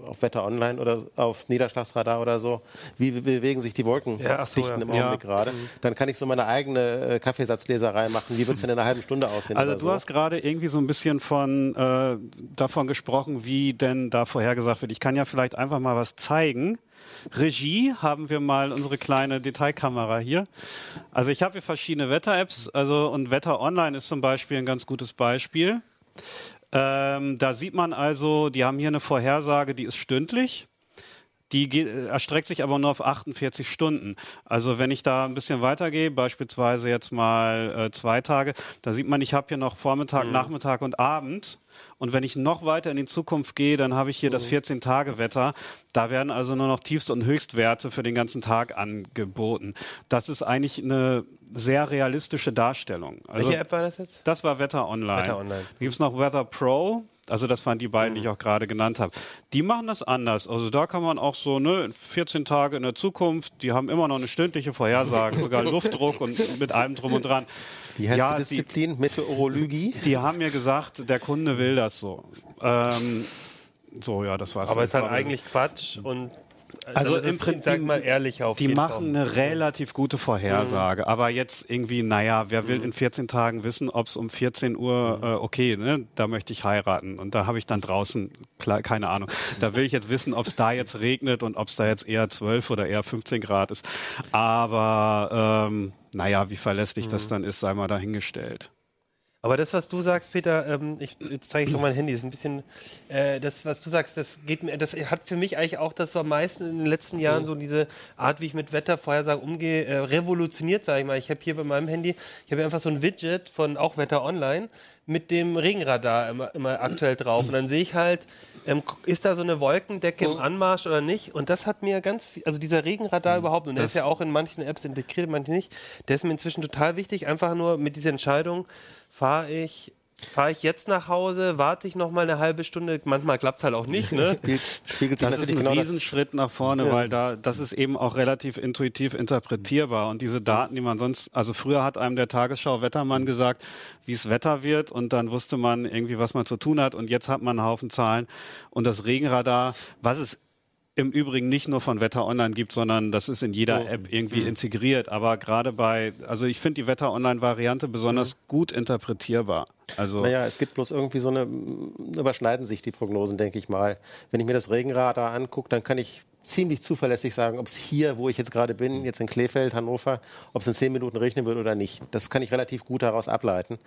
auf Wetter Online oder auf Niederschlagsradar oder so, wie, wie bewegen sich die Wolkendichten ja, so, ja. im Augenblick ja. gerade, mhm. dann kann ich so meine eigene äh, Kaffeesatzleserei machen. Wie wird es denn in einer halben Stunde aussehen? Also du so? hast gerade irgendwie so ein bisschen von äh, davon gesprochen, wie denn da vorhergesagt wird. Ich kann ja vielleicht einfach mal was zeigen. Regie haben wir mal unsere kleine Detailkamera hier. Also ich habe hier verschiedene Wetter-Apps, also und Wetter Online ist zum Beispiel ein ganz gutes Beispiel. Ähm, da sieht man also, die haben hier eine Vorhersage, die ist stündlich. Die geht, erstreckt sich aber nur auf 48 Stunden. Also wenn ich da ein bisschen weitergehe, beispielsweise jetzt mal äh, zwei Tage, da sieht man, ich habe hier noch Vormittag, mhm. Nachmittag und Abend. Und wenn ich noch weiter in die Zukunft gehe, dann habe ich hier mhm. das 14-Tage-Wetter. Da werden also nur noch Tiefst- und Höchstwerte für den ganzen Tag angeboten. Das ist eigentlich eine sehr realistische Darstellung. Also, Welche App war das jetzt? Das war Wetter Online. Wetter Online. Da gibt es noch Weather Pro. Also das waren die beiden, die ich mhm. auch gerade genannt habe. Die machen das anders. Also da kann man auch so, ne, 14 Tage in der Zukunft, die haben immer noch eine stündliche Vorhersage, sogar Luftdruck und mit allem drum und dran. Wie heißt ja, die Disziplin? Die, Meteorologie? Die haben mir gesagt, der Kunde will das so. Ähm, so, ja, das war's. Aber es ist halt eigentlich Quatsch und also, also im Prinzip, sag mal ehrlich auf. Die machen Fall. eine relativ gute Vorhersage, mhm. aber jetzt irgendwie, naja, wer will mhm. in 14 Tagen wissen, ob es um 14 Uhr, mhm. äh, okay, ne, da möchte ich heiraten und da habe ich dann draußen, klar, keine Ahnung, da will ich jetzt wissen, ob es da jetzt regnet und ob es da jetzt eher 12 oder eher 15 Grad ist. Aber ähm, naja, wie verlässlich das mhm. dann ist, sei mal dahingestellt. Aber das, was du sagst, Peter, ähm, ich, jetzt zeige ich doch mein Handy, ist ein bisschen, äh, das, was du sagst, das geht mir, das hat für mich eigentlich auch das so am meisten in den letzten Jahren so diese Art, wie ich mit Wettervorhersagen umgehe, äh, revolutioniert, sage ich mal. Ich habe hier bei meinem Handy, ich habe einfach so ein Widget von auch Wetter Online mit dem Regenradar immer, immer aktuell drauf. Und dann sehe ich halt, ähm, ist da so eine Wolkendecke im Anmarsch oder nicht? Und das hat mir ganz viel, also dieser Regenradar mhm. überhaupt, und der ist ja auch in manchen Apps integriert, manche nicht, der ist mir inzwischen total wichtig, einfach nur mit dieser Entscheidung, fahre ich Fahre ich jetzt nach Hause, warte ich noch mal eine halbe Stunde, manchmal klappt es halt auch nicht. Ne? Spiegelt das ist ein genau Riesenschritt nach vorne, ja. weil da das ist eben auch relativ intuitiv interpretierbar und diese Daten, die man sonst, also früher hat einem der Tagesschau Wettermann gesagt, wie es Wetter wird und dann wusste man irgendwie, was man zu tun hat und jetzt hat man einen Haufen Zahlen und das Regenradar, was es im Übrigen nicht nur von Wetter Online gibt, sondern das ist in jeder oh. App irgendwie mhm. integriert. Aber gerade bei, also ich finde die Wetter Online-Variante besonders mhm. gut interpretierbar. Also naja, es gibt bloß irgendwie so eine, überschneiden sich die Prognosen, denke ich mal. Wenn ich mir das Regenradar angucke, dann kann ich ziemlich zuverlässig sagen, ob es hier, wo ich jetzt gerade bin, jetzt in Kleefeld, Hannover, ob es in zehn Minuten regnen wird oder nicht. Das kann ich relativ gut daraus ableiten.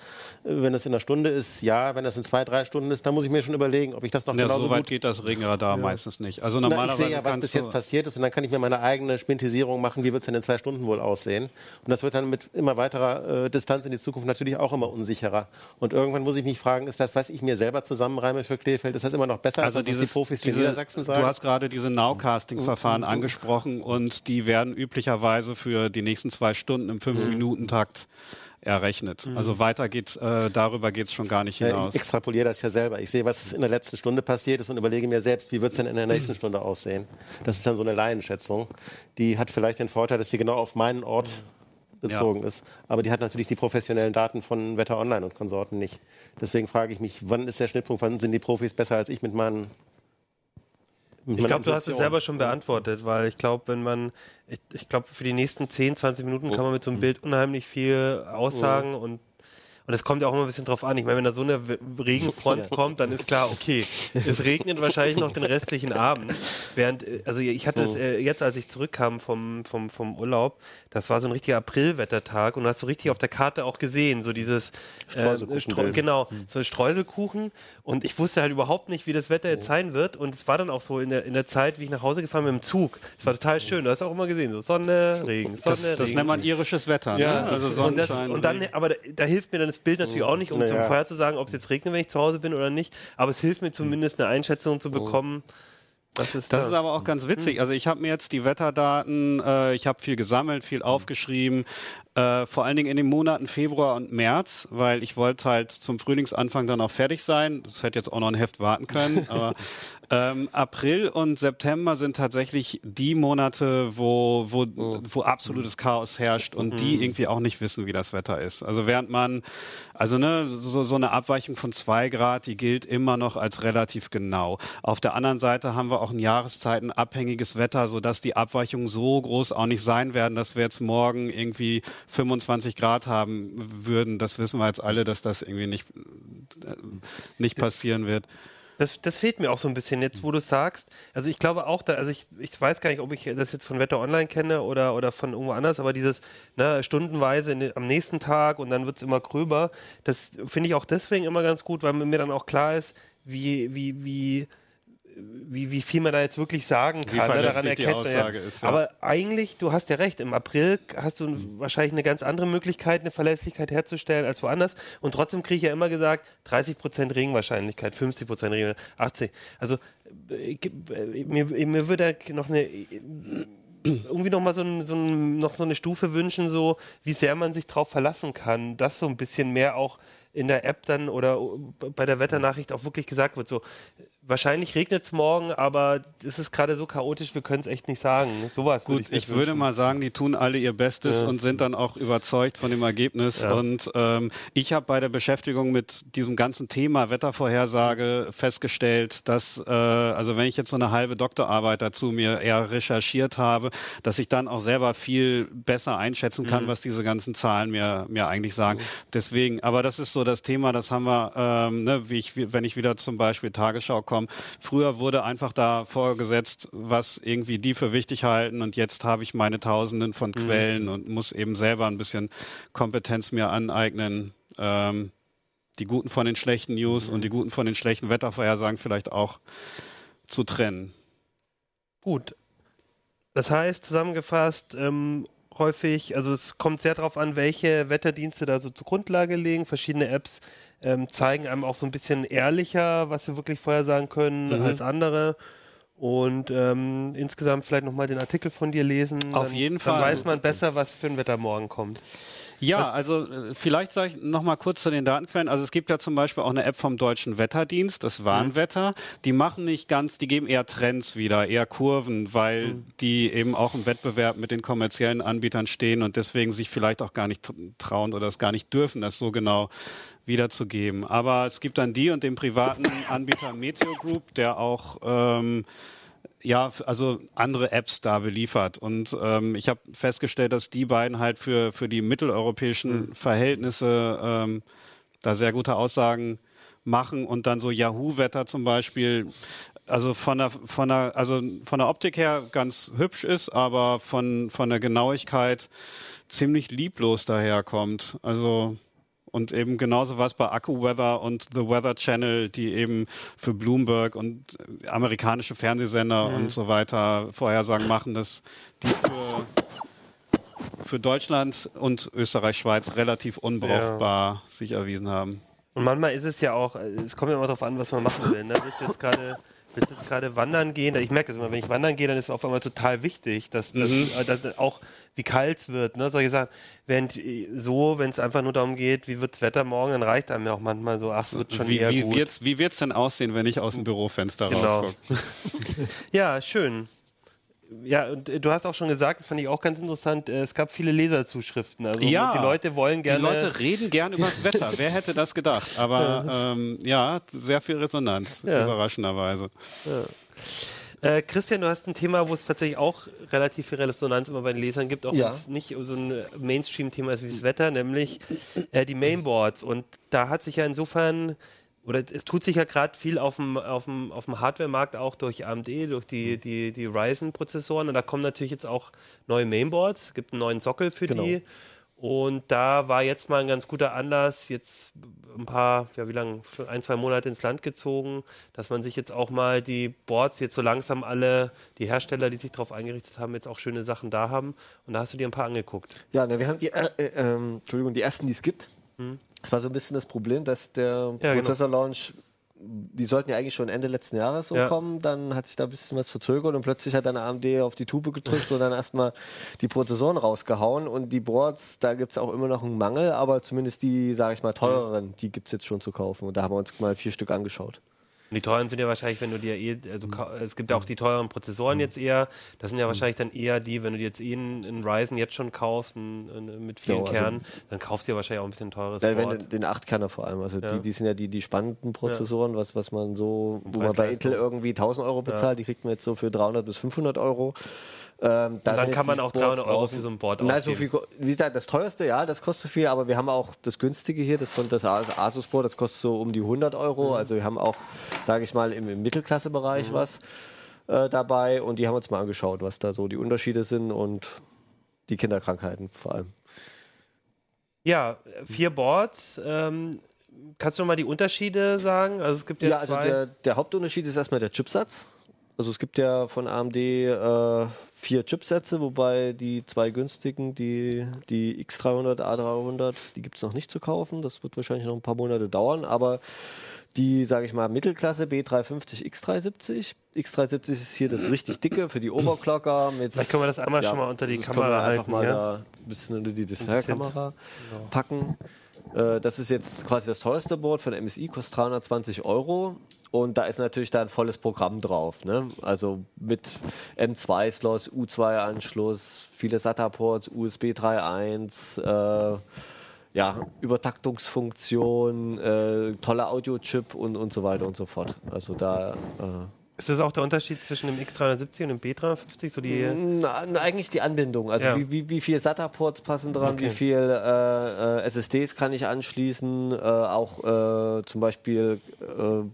Wenn es in einer Stunde ist, ja. Wenn es in zwei, drei Stunden ist, dann muss ich mir schon überlegen, ob ich das noch ja, genauso so weit gut... geht das Regenradar ja. meistens nicht. Also normalerweise Na, ich sehe ja, was bis jetzt passiert ist und dann kann ich mir meine eigene Spintisierung machen, wie wird es denn in zwei Stunden wohl aussehen. Und das wird dann mit immer weiterer äh, Distanz in die Zukunft natürlich auch immer unsicherer. Und irgendwann muss ich mich fragen, ist das, was ich mir selber zusammenreime für Kleefeld, ist das immer noch besser, also als dieses, die Profis für Niedersachsen sagen? Du hast gerade diese Nowcasting-Verfahren mhm. angesprochen angesprochen und die werden üblicherweise für die nächsten zwei Stunden im Fünf-Minuten-Takt errechnet. Mhm. Also weiter geht, äh, darüber geht es schon gar nicht hinaus. Ich extrapoliere das ja selber. Ich sehe, was in der letzten Stunde passiert ist und überlege mir selbst, wie wird es denn in der nächsten Stunde aussehen. Das ist dann so eine Laienschätzung. Die hat vielleicht den Vorteil, dass sie genau auf meinen Ort bezogen ja. ist. Aber die hat natürlich die professionellen Daten von Wetter Online und Konsorten nicht. Deswegen frage ich mich, wann ist der Schnittpunkt, wann sind die Profis besser als ich mit meinen ich glaube, du hast es selber schon beantwortet, weil ich glaube, wenn man, ich, ich glaube, für die nächsten 10, 20 Minuten kann man mit so einem Bild unheimlich viel aussagen und und es kommt ja auch immer ein bisschen drauf an. Ich meine, wenn da so eine Regenfront kommt, dann ist klar, okay, es regnet wahrscheinlich noch den restlichen Abend. Während, äh, also ich hatte es äh, jetzt, als ich zurückkam vom, vom, vom Urlaub, das war so ein richtiger Aprilwettertag und du hast so richtig auf der Karte auch gesehen, so dieses äh, Streu genau, hm. so Streuselkuchen und ich wusste halt überhaupt nicht, wie das Wetter jetzt sein wird und es war dann auch so in der, in der Zeit, wie ich nach Hause gefahren bin mit dem Zug. Es war total schön, du hast auch immer gesehen, so Sonne, Regen, Sonne, das, Regen. Das nennt man irisches Wetter, ja. ne? also Sonnenschein. Und, das, und dann, aber da, da, hilft mir dann das Bild natürlich auch nicht, um naja. zum Vorher zu sagen, ob es jetzt regnet, wenn ich zu Hause bin oder nicht, aber es hilft mir zumindest eine Einschätzung zu bekommen, oh das ist, das ist aber auch ganz witzig. Hm. Also ich habe mir jetzt die Wetterdaten, äh, ich habe viel gesammelt, viel aufgeschrieben, äh, vor allen Dingen in den Monaten Februar und März, weil ich wollte halt zum Frühlingsanfang dann auch fertig sein. Das hätte jetzt auch noch ein Heft warten können, aber ähm, April und September sind tatsächlich die Monate, wo, wo, oh. wo absolutes Chaos herrscht und mhm. die irgendwie auch nicht wissen, wie das Wetter ist. Also während man, also ne, so, so eine Abweichung von zwei Grad, die gilt immer noch als relativ genau. Auf der anderen Seite haben wir auch ein jahreszeitenabhängiges Wetter, sodass die Abweichungen so groß auch nicht sein werden, dass wir jetzt morgen irgendwie 25 Grad haben würden. Das wissen wir jetzt alle, dass das irgendwie nicht, äh, nicht passieren wird. Das, das fehlt mir auch so ein bisschen jetzt, wo du sagst. Also ich glaube auch, da, also ich, ich weiß gar nicht, ob ich das jetzt von Wetter Online kenne oder, oder von irgendwo anders, aber dieses ne, stundenweise den, am nächsten Tag und dann wird es immer gröber, das finde ich auch deswegen immer ganz gut, weil mir dann auch klar ist, wie, wie, wie wie, wie viel man da jetzt wirklich sagen kann. Ne? Daran erkennt man ja. Ist, ja. Aber eigentlich, du hast ja recht, im April hast du mhm. wahrscheinlich eine ganz andere Möglichkeit, eine Verlässlichkeit herzustellen als woanders. Und trotzdem kriege ich ja immer gesagt, 30% Regenwahrscheinlichkeit, 50% Regen, 80. Also äh, äh, mir, mir würde noch eine irgendwie noch mal so, ein, so ein, noch so eine Stufe wünschen, so wie sehr man sich darauf verlassen kann, dass so ein bisschen mehr auch in der App dann oder bei der Wetternachricht auch wirklich gesagt wird, so wahrscheinlich regnet es morgen, aber es ist gerade so chaotisch, wir können es echt nicht sagen. Sowas. Gut, ich, ich würde mal sagen, die tun alle ihr Bestes ja. und sind dann auch überzeugt von dem Ergebnis. Ja. Und ähm, ich habe bei der Beschäftigung mit diesem ganzen Thema Wettervorhersage festgestellt, dass, äh, also wenn ich jetzt so eine halbe Doktorarbeit dazu mir eher recherchiert habe, dass ich dann auch selber viel besser einschätzen kann, mhm. was diese ganzen Zahlen mir, mir eigentlich sagen. Mhm. Deswegen, aber das ist so das Thema, das haben wir, ähm, ne, wie ich, wenn ich wieder zum Beispiel Tagesschau komme, kommen. Früher wurde einfach da vorgesetzt, was irgendwie die für wichtig halten und jetzt habe ich meine Tausenden von mhm. Quellen und muss eben selber ein bisschen Kompetenz mir aneignen. Ähm, die guten von den schlechten News mhm. und die guten von den schlechten Wettervorhersagen vielleicht auch zu trennen. Gut. Das heißt, zusammengefasst, ähm, häufig, also es kommt sehr darauf an, welche Wetterdienste da so zur Grundlage legen. Verschiedene Apps ähm, zeigen einem auch so ein bisschen ehrlicher, was sie wirklich vorher sagen können mhm. als andere. Und ähm, insgesamt vielleicht nochmal den Artikel von dir lesen. Auf dann, jeden Fall. Dann weiß man besser, was für ein Wetter morgen kommt. Ja, was? also äh, vielleicht sage ich noch mal kurz zu den Datenquellen. Also es gibt ja zum Beispiel auch eine App vom Deutschen Wetterdienst, das Warnwetter. Mhm. Die machen nicht ganz, die geben eher Trends wieder, eher Kurven, weil mhm. die eben auch im Wettbewerb mit den kommerziellen Anbietern stehen und deswegen sich vielleicht auch gar nicht trauen oder es gar nicht dürfen, das so genau wiederzugeben. Aber es gibt dann die und den privaten Anbieter Meteo Group, der auch ähm, ja, also andere Apps da beliefert. Und ähm, ich habe festgestellt, dass die beiden halt für, für die mitteleuropäischen mhm. Verhältnisse ähm, da sehr gute Aussagen machen und dann so Yahoo-Wetter zum Beispiel, also von der, von der, also von der Optik her ganz hübsch ist, aber von, von der Genauigkeit ziemlich lieblos daherkommt. Also und eben genauso was bei AccuWeather und The Weather Channel, die eben für Bloomberg und amerikanische Fernsehsender mhm. und so weiter Vorhersagen machen, dass die für, für Deutschland und Österreich, Schweiz relativ unbrauchbar ja. sich erwiesen haben. Und manchmal ist es ja auch, es kommt ja immer darauf an, was man machen will. Ne? Das ist jetzt gerade willst jetzt gerade wandern gehen. Ich merke das immer, wenn ich wandern gehe, dann ist es auf einmal total wichtig, dass, dass, mhm. dass auch wie kalt es wird, ne? solche Sachen. Während äh, so, wenn es einfach nur darum geht, wie wird das Wetter morgen, dann reicht einem ja auch manchmal so, ach, es wird schon wie, eher wie gut. Wird's, wie wird es denn aussehen, wenn ich aus dem Bürofenster genau. rauskomme? ja, schön. Ja, und äh, du hast auch schon gesagt, das fand ich auch ganz interessant, äh, es gab viele Leserzuschriften. Also Ja. die Leute wollen gerne. Die Leute reden gern über das Wetter. Wer hätte das gedacht? Aber ähm, ja, sehr viel Resonanz, Ja. überraschenderweise. Äh, Christian, du hast ein Thema, wo es tatsächlich auch relativ viel Resonanz immer bei den Lesern gibt, auch Ja. wenn es nicht so ein Mainstream-Thema ist wie das Wetter, nämlich äh, die Mainboards. Und da hat sich ja insofern, oder es tut sich ja gerade viel auf dem, auf dem, auf dem Hardware-Markt auch durch AMD, durch die, die, die Ryzen-Prozessoren. Und da kommen natürlich jetzt auch neue Mainboards, es gibt einen neuen Sockel für Genau. die. Und da war jetzt mal ein ganz guter Anlass, jetzt ein paar, ja wie lange, ein, zwei Monate ins Land gezogen, dass man sich jetzt auch mal die Boards jetzt so langsam alle, die Hersteller, die sich darauf eingerichtet haben, jetzt auch schöne Sachen da haben. Und da hast du dir ein paar angeguckt. Ja, ne, wir haben die, äh, äh, ähm, Entschuldigung, die ersten, die es gibt. Das war so ein bisschen das Problem, dass der. Ja, genau. Prozessor-Launch, die sollten ja eigentlich schon Ende letzten Jahres so Ja. kommen, dann hat sich da ein bisschen was verzögert und plötzlich hat dann AMD auf die Tube gedrückt und dann erstmal die Prozessoren rausgehauen und die Boards, da gibt es auch immer noch einen Mangel, aber zumindest die, sage ich mal, teureren, die gibt es jetzt schon zu kaufen und da haben wir uns mal vier Stück angeschaut. Und die teuren sind ja wahrscheinlich, wenn du dir eh, also ka- es gibt ja auch die teuren Prozessoren jetzt eher, das sind ja wahrscheinlich dann eher die, wenn du dir jetzt eh einen, einen Ryzen jetzt schon kaufst, einen, einen mit vielen Ja, also- Kernen, dann kaufst du dir wahrscheinlich auch ein bisschen teures Ja, wenn Board. du den 8-Kerner vor allem. Also Ja. die, die sind ja die, die spannenden Prozessoren, was, was man so, wo man bei. Intel irgendwie 1000 Euro bezahlt, die kriegt man jetzt so für 300 bis 500 Euro. Ähm, da dann kann man auch Boards 300 Euro für so ein Board so ausgeben. viel, ko- wie gesagt, das teuerste, ja, das kostet viel, aber wir haben auch das günstige hier, das von das As- Asus Board, das kostet so um die 100 Euro. Mhm. Also wir haben auch, sage ich mal, im, im Mittelklassebereich was äh, dabei und die haben uns mal angeschaut, was da so die Unterschiede sind und die Kinderkrankheiten vor allem. Ja, vier Boards. Ähm, kannst du noch mal die Unterschiede sagen? Also es gibt ja, Ja, also der, der Hauptunterschied ist erstmal der Chipsatz. Also es gibt ja von AMD äh, vier Chipsätze, wobei die zwei günstigen, die, die X300, A300, die gibt es noch nicht zu kaufen. Das wird wahrscheinlich noch ein paar Monate dauern, aber die, sage ich mal, Mittelklasse B350, X370. X370 ist hier das richtig dicke für die Overclocker. Mit, Vielleicht können wir das einmal schon mal unter die Kamera wir einfach halten, mal ja? da ein bisschen unter die Displaykamera packen. Äh, das ist jetzt quasi das teuerste Board von MSI, kostet 320 Euro. Und da ist natürlich da ein volles Programm drauf. Ne? Also mit M2-Slots, U2-Anschluss, viele SATA-Ports, USB 3.1, äh, ja, Übertaktungsfunktion, äh, toller Audiochip und, und so weiter und so fort. Also da. Äh, ist das auch der Unterschied zwischen dem X370 und dem B350? So die, na, na, eigentlich die Anbindung. Also Ja. wie, wie, wie viel SATA-Ports passen dran, Okay. wie viel äh, äh, SSDs kann ich anschließen, äh, auch äh, zum Beispiel äh,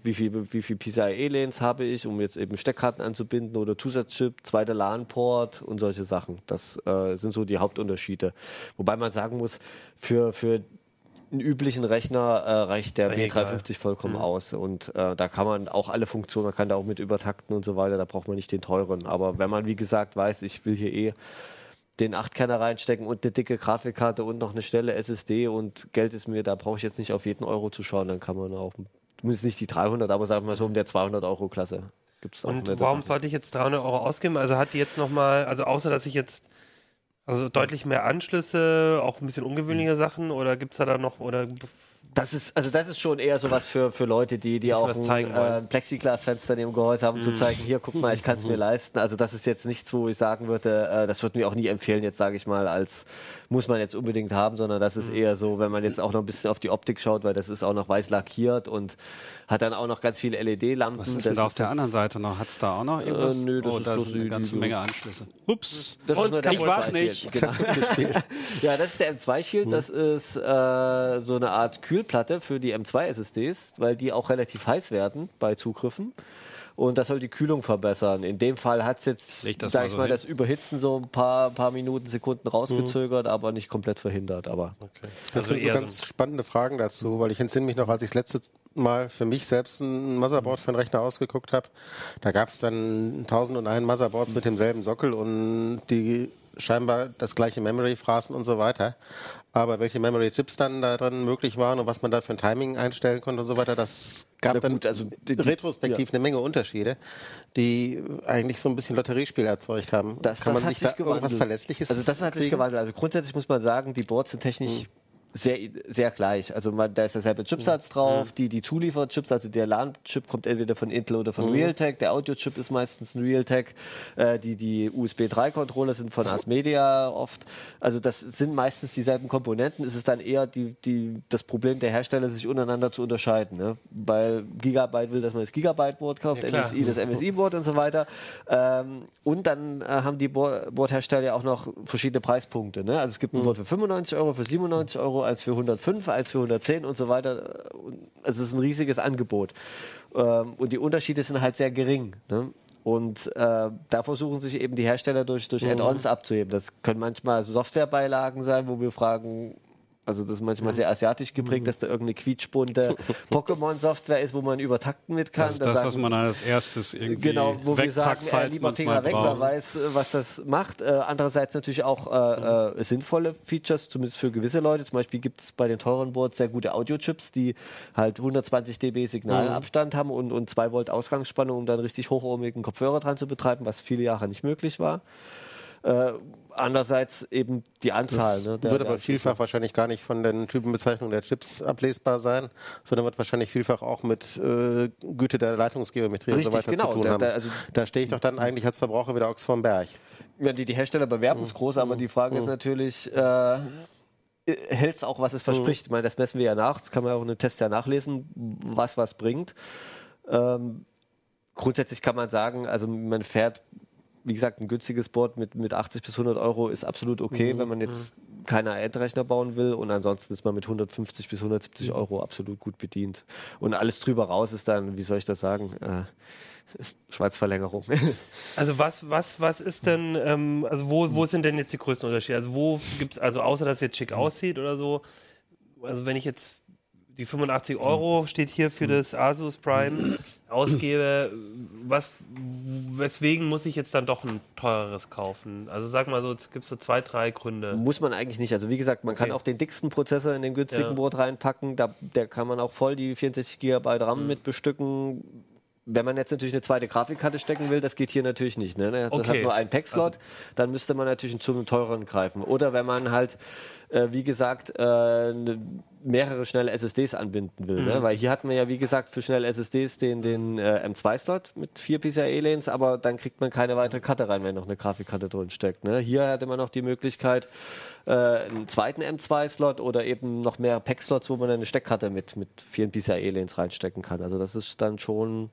wie viel, wie viel PCIe-Lanes habe ich, um jetzt eben Steckkarten anzubinden oder Zusatzchip, zweiter LAN-Port und solche Sachen. Das äh, sind so die Hauptunterschiede. Wobei man sagen muss, für, für einen üblichen Rechner äh, reicht der Ist egal. B350 vollkommen aus. Und äh, da kann man auch alle Funktionen, man kann da auch mit übertakten und so weiter, da braucht man nicht den teuren. Aber wenn man, wie gesagt, weiß, ich will hier eh den 8-Kerner reinstecken und eine dicke Grafikkarte und noch eine schnelle SSD und Geld ist mir, da brauche ich jetzt nicht auf jeden Euro zu schauen, dann kann man auch, zumindest nicht die 300, aber sagen wir mal so um der 200 Euro Klasse. Gibt's auch und warum sollte ich jetzt 300 Euro ausgeben? Also hat die jetzt noch mal, also außer dass ich jetzt also deutlich mehr Anschlüsse, auch ein bisschen ungewöhnliche Sachen oder gibt es da, da noch oder Das ist, also das ist schon eher sowas für, für Leute, die, die auch ein äh, Plexiglasfenster neben dem Gehäuse haben, um zu zeigen, hier, guck mal, ich kann es mir leisten. Also das ist jetzt nichts, wo ich sagen würde, äh, das würde mir auch nie empfehlen, jetzt sage ich mal, als muss man jetzt unbedingt haben, sondern das ist eher so, wenn man jetzt auch noch ein bisschen auf die Optik schaut, weil das ist auch noch weiß lackiert und hat dann auch noch ganz viele LED-Lampen. Was ist Das denn da auf der anderen Seite noch? Hat es da auch noch irgendwas? nö, das oh, ist da bloß sind eine ganze Menge Anschlüsse. Ups. Das ist nur der ich war's M2 nicht. Genau. ja, das ist der M2 Shield. Das ist äh, so eine Art Kühlplatte für die M2 SSDs, weil die auch relativ heiß werden bei Zugriffen. Und das soll die Kühlung verbessern. In dem Fall hat es jetzt, sag mal ich so mal, hin. das Überhitzen so ein paar, paar Minuten, Sekunden rausgezögert, aber nicht komplett verhindert. Aber Das sind so ganz spannende Fragen dazu, weil ich entsinne mich noch, als ich das letzte Mal für mich selbst ein Motherboard für einen Rechner ausgeguckt habe, da gab es dann 1001 Motherboards mit demselben Sockel und die scheinbar das gleiche Memory fraßen und so weiter. Aber welche Memory Chips dann da drin möglich waren und was man da für ein Timing einstellen konnte und so weiter, das gab Na dann gut, also die- die- retrospektiv eine Menge Unterschiede, die eigentlich so ein bisschen Lotteriespiel erzeugt haben. Das, Kann das man hat sich da sich irgendwas gewandelt. Verlässliches Also das hat sich gewandelt. Also grundsätzlich muss man sagen, die Boards sind technisch sehr, sehr gleich. Also man, da ist derselbe Chipsatz drauf, die, die Zulieferchips, also der LAN-Chip kommt entweder von Intel oder von Realtek, der Audio-Chip ist meistens ein Realtek, äh, die, die USB 3-Controller sind von Asmedia oft. Also das sind meistens dieselben Komponenten. Es ist dann eher die, die, das Problem der Hersteller, sich untereinander zu unterscheiden. Ne? Weil Gigabyte will, dass man das Gigabyte-Board kauft, Ja. MSI das MSI-Board und so weiter. Ähm, und dann äh, haben die Bo- Boardhersteller ja auch noch verschiedene Preispunkte. Ne? Also es gibt ein Board für 95 Euro, für 97 Euro, eins für 105, eins für 110 und so weiter. Also es ist ein riesiges Angebot. Ähm, und die Unterschiede sind halt sehr gering. Ne? Und äh, da versuchen sich eben die Hersteller durch, durch Add-ons abzuheben. Das können manchmal Softwarebeilagen sein, wo wir fragen, also das ist manchmal sehr asiatisch geprägt, dass da irgendeine quietschbunte Pokémon-Software ist, wo man übertakten mit kann. Das ist Da das, sagen- was man als erstes irgendwie Genau, wo wir sagen, äh, lieber Finger weg, wer weiß, äh, was das macht. Äh, andererseits natürlich auch äh, äh, sinnvolle Features, zumindest für gewisse Leute. Zum Beispiel gibt es bei den teuren Boards sehr gute Audiochips, die halt 120 dB Signalabstand haben und, und 2 Volt Ausgangsspannung, um dann richtig hochohmigen Kopfhörer dran zu betreiben, was viele Jahre nicht möglich war. Äh, andererseits eben die Anzahl. ne, der- wird aber vielfach wahrscheinlich gar nicht von den Typenbezeichnungen der Chips ablesbar sein, sondern wird wahrscheinlich vielfach auch mit äh, Güte der Leitungsgeometrie Richtig, und so weiter genau. zu tun Da- haben. da- Da, also- stehe ich doch dann eigentlich als Verbraucher wieder Ochs vorm Berg. Ja, die, die Hersteller bewerben es groß, aber die Frage ist natürlich, äh, hält es auch, was es verspricht? Ich meine, das messen wir ja nach, das kann man auch in einem Test ja nachlesen, was was bringt. Ähm, grundsätzlich kann man sagen, also man fährt, wie gesagt, ein günstiges Board mit, mit 80 bis 100 Euro ist absolut okay, wenn man jetzt keine Endrechner bauen will und ansonsten ist man mit 150 bis 170 Euro absolut gut bedient. Und alles drüber raus ist dann, wie soll ich das sagen, äh, Schweizverlängerung. Also was, was, was ist denn, ähm, also wo, wo sind denn jetzt die größten Unterschiede? Also wo gibt es, also außer dass es jetzt schick aussieht oder so, also wenn ich jetzt die 85 Euro steht hier für das Asus Prime ausgebe, was, weswegen muss ich jetzt dann doch ein teureres kaufen? Also sag mal so, es gibt so zwei, drei Gründe. Muss man eigentlich nicht. Also wie gesagt, man kann Okay. auch den dicksten Prozessor in den günstigen Ja. Board reinpacken. Da, der kann man auch voll die 64 GB Mhm. RAM mit bestücken. Wenn man jetzt natürlich eine zweite Grafikkarte stecken will, das geht hier natürlich nicht. Ne? Das Okay. hat nur einen Pack-Slot, dann müsste man natürlich zu einem teureren greifen. Oder wenn man halt, äh, wie gesagt, äh, ne, mehrere schnelle SSDs anbinden will. Mhm. Ne? Weil hier hatten wir ja, wie gesagt, für schnelle SSDs den, den äh, M2-Slot mit vier PCIe-Lanes, aber dann kriegt man keine weitere Karte rein, wenn noch eine Grafikkarte drin steckt. Ne? Hier hatte man noch die Möglichkeit, äh, einen zweiten M2-Slot oder eben noch mehr Pack-Slots, wo man eine Steckkarte mit, mit vielen PCIe-Lanes reinstecken kann. Also das ist dann schon...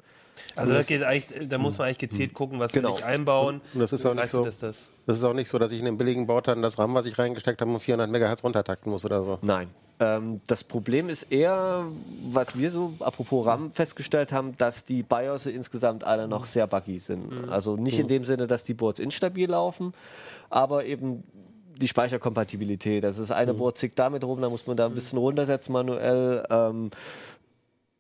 Also da, geht eigentlich, da muss man eigentlich gezielt gucken, was Genau. will ich einbauen. Und das ist auch nicht so- Das, das. Das ist auch nicht so, dass ich in dem billigen Bauteil das RAM, was ich reingesteckt habe, um 400 Megahertz runtertakten muss oder so. Nein. Ähm, das Problem ist eher, was wir so apropos RAM festgestellt haben, dass die BIOS insgesamt alle noch sehr buggy sind. Also nicht in dem Sinne, dass die Boards instabil laufen, aber eben die Speicherkompatibilität. Das ist eine Board zickt damit rum, da muss man da ein bisschen runtersetzen manuell. Ähm,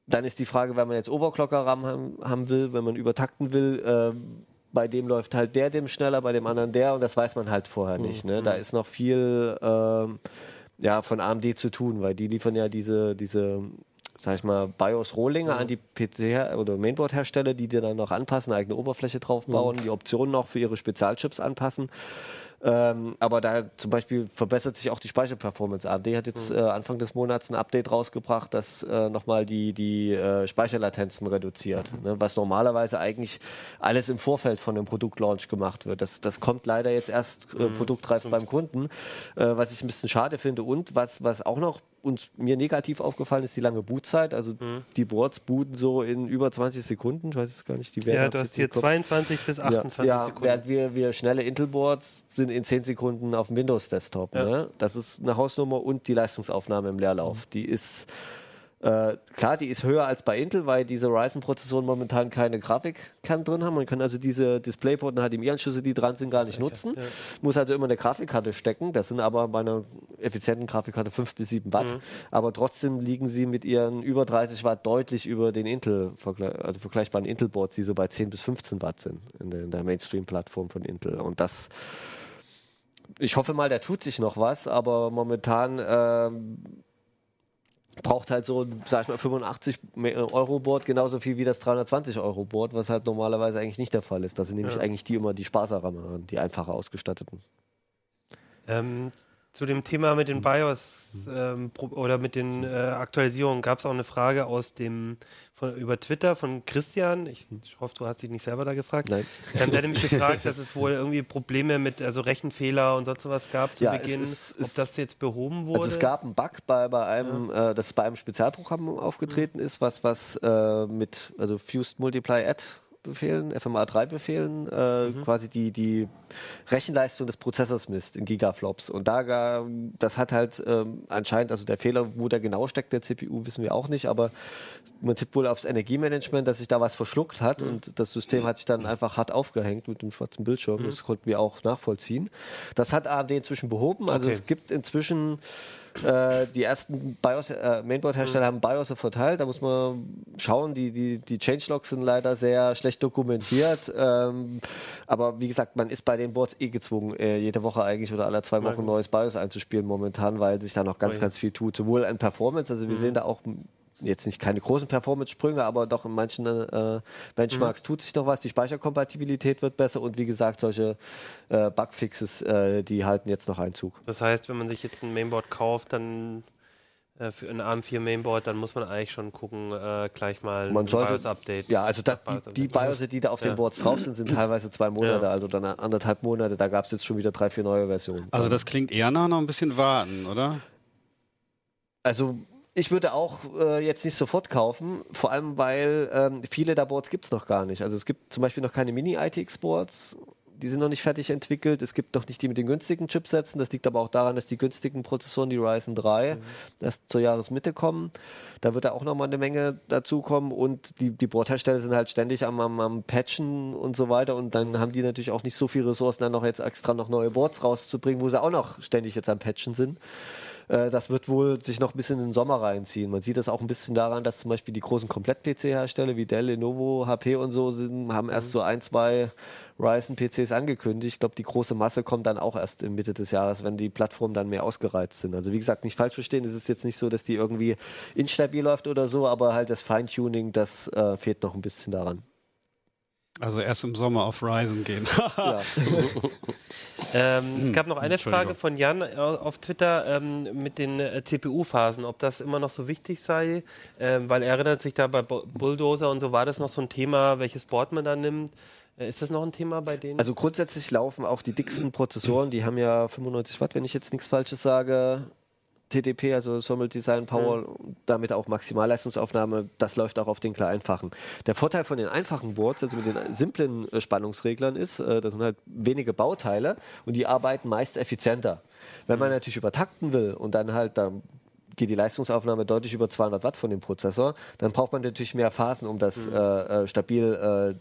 dann ist die Frage, wenn man jetzt Overclocker-RAM haben, haben will, wenn man übertakten will, ähm, bei dem läuft halt der dem schneller, bei dem anderen der und das weiß man halt vorher nicht. Ne? Da ist noch viel ähm, ja, von AMD zu tun, weil die liefern ja diese, diese sag ich mal, BIOS-Rohlinge an die PC- oder Mainboard-Hersteller, die dir dann noch anpassen, eigene Oberfläche draufbauen, die Optionen noch für ihre Spezialchips anpassen. Ähm, aber da zum Beispiel verbessert sich auch die Speicherperformance. AMD hat jetzt äh, Anfang des Monats ein Update rausgebracht, das äh, nochmal die, die äh, Speicherlatenzen reduziert. Ne? Was normalerweise eigentlich alles im Vorfeld von dem Produktlaunch gemacht wird. Das, das kommt leider jetzt erst äh, produktreif beim Kunden, äh, was ich ein bisschen schade finde. Und was, was auch noch uns mir negativ aufgefallen ist, die lange Bootzeit. Also die Boards booten so in über 20 Sekunden. Ich weiß jetzt gar nicht die Werte. Ja, du hast hier im Kopf. 22 bis 28 ja, Sekunden. Während wir, wir schnelle Intel-Boards sind in 10 Sekunden auf dem Windows-Desktop. Ja. Ne? Das ist eine Hausnummer und die Leistungsaufnahme im Leerlauf. Die ist äh, klar, die ist höher als bei Intel, weil diese Ryzen-Prozessoren momentan keine Grafikkern drin haben. Man kann also diese DisplayPort und HDMI-Anschlüsse, die dran sind, gar nicht nutzen. Muss also immer eine Grafikkarte stecken. Das sind aber bei einer effizienten Grafikkarte 5 bis 7 Watt. Aber trotzdem liegen sie mit ihren über 30 Watt deutlich über den Intel, also vergleichbaren Intel-Boards, die so bei 10 bis 15 Watt sind in der, der Mainstream-Plattform von Intel. Und das ich hoffe mal, da tut sich noch was, aber momentan ähm, braucht halt so, ein, sag ich mal, 85 Euro Board genauso viel wie das 320 Euro Board, was halt normalerweise eigentlich nicht der Fall ist. Das sind nämlich eigentlich die immer die Sparsameren, die einfacher ausgestatteten. Ähm, Zu dem Thema mit den BIOS ähm, oder mit den äh, Aktualisierungen gab es auch eine Frage aus dem von, über Twitter von Christian. Ich, ich, hoffe, du hast dich nicht selber da gefragt. Nein. Ähm, der hat nämlich gefragt, dass es wohl irgendwie Probleme mit also Rechenfehler und sonst was gab zu Ja, Beginn. es ist- ob es- das jetzt behoben wurde. Also es gab einen Bug bei, bei einem, äh, das bei einem Spezialprogramm aufgetreten ist, was, was äh, mit also Fused Multiply Add Befehlen, FMA3-Befehlen, äh, quasi die, die Rechenleistung des Prozessors misst in Gigaflops. Und da das hat halt ähm, anscheinend, also der Fehler, wo der genau steckt, der CPU, wissen wir auch nicht, aber man tippt wohl aufs Energiemanagement, dass sich da was verschluckt hat und das System hat sich dann einfach hart aufgehängt mit dem schwarzen Bildschirm. Das konnten wir auch nachvollziehen. Das hat AMD inzwischen behoben. Also Okay. es gibt inzwischen äh, die ersten BIOS, äh, Mainboard-Hersteller haben BIOS verteilt. Da muss man schauen. Die, die, die Changelogs sind leider sehr schlecht dokumentiert. Ähm, aber wie gesagt, man ist bei den Boards eh gezwungen, äh, jede Woche eigentlich oder alle zwei Wochen neues BIOS einzuspielen momentan, weil sich da noch ganz, Ui. ganz viel tut. Sowohl an Performance, also wir sehen da auch jetzt nicht keine großen Performance-Sprünge, aber doch in manchen äh, Benchmarks tut sich noch was. Die Speicherkompatibilität wird besser und wie gesagt, solche äh, Bugfixes, äh, die halten jetzt noch Einzug. Das heißt, wenn man sich jetzt ein Mainboard kauft, dann äh, für ein ARM4 Mainboard, dann muss man eigentlich schon gucken, äh, gleich mal Man ein sollte, BIOS-Update. Ja, also da, BIOS die, die Update. BIOS, die da auf Ja. den Boards drauf sind, sind teilweise zwei Monate Ja. alt oder eine- anderthalb Monate. Da gab es jetzt schon wieder drei, vier neue Versionen. Also das klingt eher nach noch ein bisschen warten, oder? Also ich würde auch äh, jetzt nicht sofort kaufen, vor allem weil ähm, viele der Boards gibt es noch gar nicht. Also es gibt zum Beispiel noch keine Mini-ITX-Boards, die sind noch nicht fertig entwickelt. Es gibt noch nicht die mit den günstigen Chipsätzen. Das liegt aber auch daran, dass die günstigen Prozessoren, die Ryzen 3, erst zur Jahresmitte kommen. Da wird da auch noch mal eine Menge dazukommen und die, die Boardhersteller sind halt ständig am, am, am Patchen und so weiter und dann haben die natürlich auch nicht so viele Ressourcen, dann noch jetzt extra noch neue Boards rauszubringen, wo sie auch noch ständig jetzt am Patchen sind. Äh, Das wird wohl sich noch ein bisschen in den Sommer reinziehen. Man sieht das auch ein bisschen daran, dass zum Beispiel die großen Komplett-PC-Hersteller wie Dell, Lenovo, HP und so sind, haben erst so ein, zwei Ryzen-PCs angekündigt. Ich glaube, die große Masse kommt dann auch erst in Mitte des Jahres, wenn die Plattformen dann mehr ausgereizt sind. Also wie gesagt, nicht falsch verstehen, es ist jetzt nicht so, dass die irgendwie instabil läuft oder so, aber halt das Feintuning, das äh, fehlt noch ein bisschen daran. Also erst im Sommer auf Ryzen gehen. Ähm, es gab noch eine. Frage von Jan auf Twitter ähm, mit den äh, CPU-Phasen, ob das immer noch so wichtig sei, ähm, weil er erinnert sich da bei Bu- Bulldozer und so war das noch so ein Thema, welches Board man da nimmt. Äh, ist das noch ein Thema bei denen? Also grundsätzlich laufen auch die dicksten Prozessoren, die haben ja 95 Watt, wenn ich jetzt nichts Falsches sage. TDP, also Thermal Design Power, damit auch Maximalleistungsaufnahme, das läuft auch auf den kleinfachen. Der Vorteil von den einfachen Boards, also mit den simplen äh, Spannungsreglern ist, äh, das sind halt wenige Bauteile und die arbeiten meist effizienter. Wenn man natürlich übertakten will und dann halt, dann geht die Leistungsaufnahme deutlich über 200 Watt von dem Prozessor, dann braucht man natürlich mehr Phasen, um das äh, äh, stabil äh,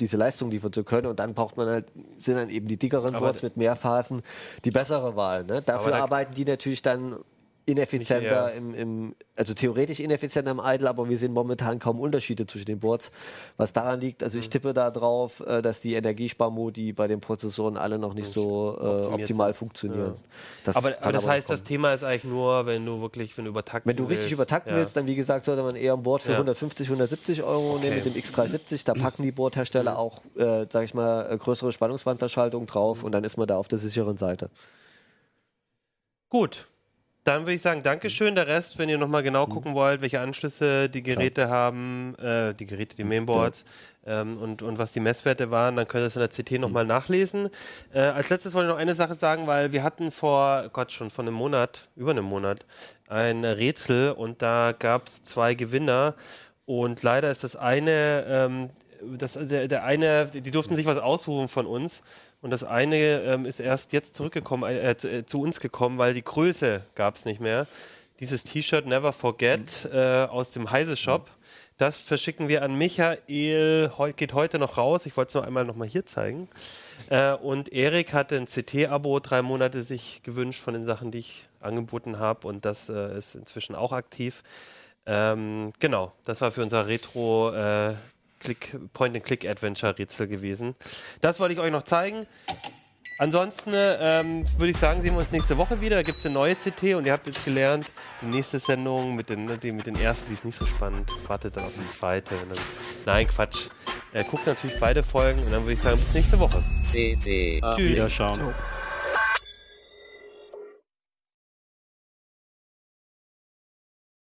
diese Leistung liefern zu können. Und dann braucht man halt, sind dann eben die dickeren Aber Boards mit mehr Phasen die bessere Wahl. Ne? Dafür da- arbeiten die natürlich dann ineffizienter, ja. im, im, also theoretisch ineffizienter im Idle, aber wir sehen momentan kaum Unterschiede zwischen den Boards. Was daran liegt, also ich Mhm. tippe da drauf, äh, dass die Energiesparmodi bei den Prozessoren alle noch nicht so äh, optimal sind. funktionieren. Das aber, aber das noch heißt, das. Thema ist eigentlich nur, wenn du wirklich, wenn du übertakten Wenn du richtig willst. übertakten Ja. willst, dann wie gesagt, sollte man eher ein Board für Ja. 150, 170 Euro nehmen Okay. mit dem X370. Da packen die Boardhersteller auch, äh, sag ich mal, äh, größere Spannungswanderschaltung drauf und dann ist man da auf der sicheren Seite. Gut. Dann würde ich sagen, Dankeschön. Der Rest, wenn ihr nochmal genau gucken wollt, welche Anschlüsse die Geräte haben, äh, die Geräte, die Mainboards ähm, und, und was die Messwerte waren, dann könnt ihr es in der CT nochmal nachlesen. Äh, als letztes wollte ich noch eine Sache sagen, weil wir hatten vor, Gott, schon vor einem Monat, über einem Monat, ein Rätsel und da gab es zwei Gewinner und leider ist das eine, ähm, das, der, der eine, die durften sich was ausrufen von uns. Und das eine ähm, ist erst jetzt zurückgekommen, äh, zu, äh, zu uns gekommen, weil die Größe gab es nicht mehr. Dieses T-Shirt Never Forget äh, aus dem Heise Shop. Das verschicken wir an Michael, heu, geht heute noch raus. Ich wollte es noch einmal noch mal hier zeigen. Äh, und Erik hatte ein CT-Abo drei Monate sich gewünscht von den Sachen, die ich angeboten habe. Und das äh, ist inzwischen auch aktiv. Ähm, genau, das war für unser Retro äh, Point-and-Click-Adventure-Rätsel gewesen. Das wollte ich euch noch zeigen. Ansonsten ähm, würde ich sagen, sehen wir uns nächste Woche wieder. Da gibt es eine neue CT und ihr habt jetzt gelernt, die nächste Sendung mit den, die, mit den ersten, die ist nicht so spannend. Wartet dann auf die zweite. Dann, nein, Quatsch. Äh, guckt natürlich beide Folgen und dann würde ich sagen, bis nächste Woche. CD. Tschüss. Wiederschauen.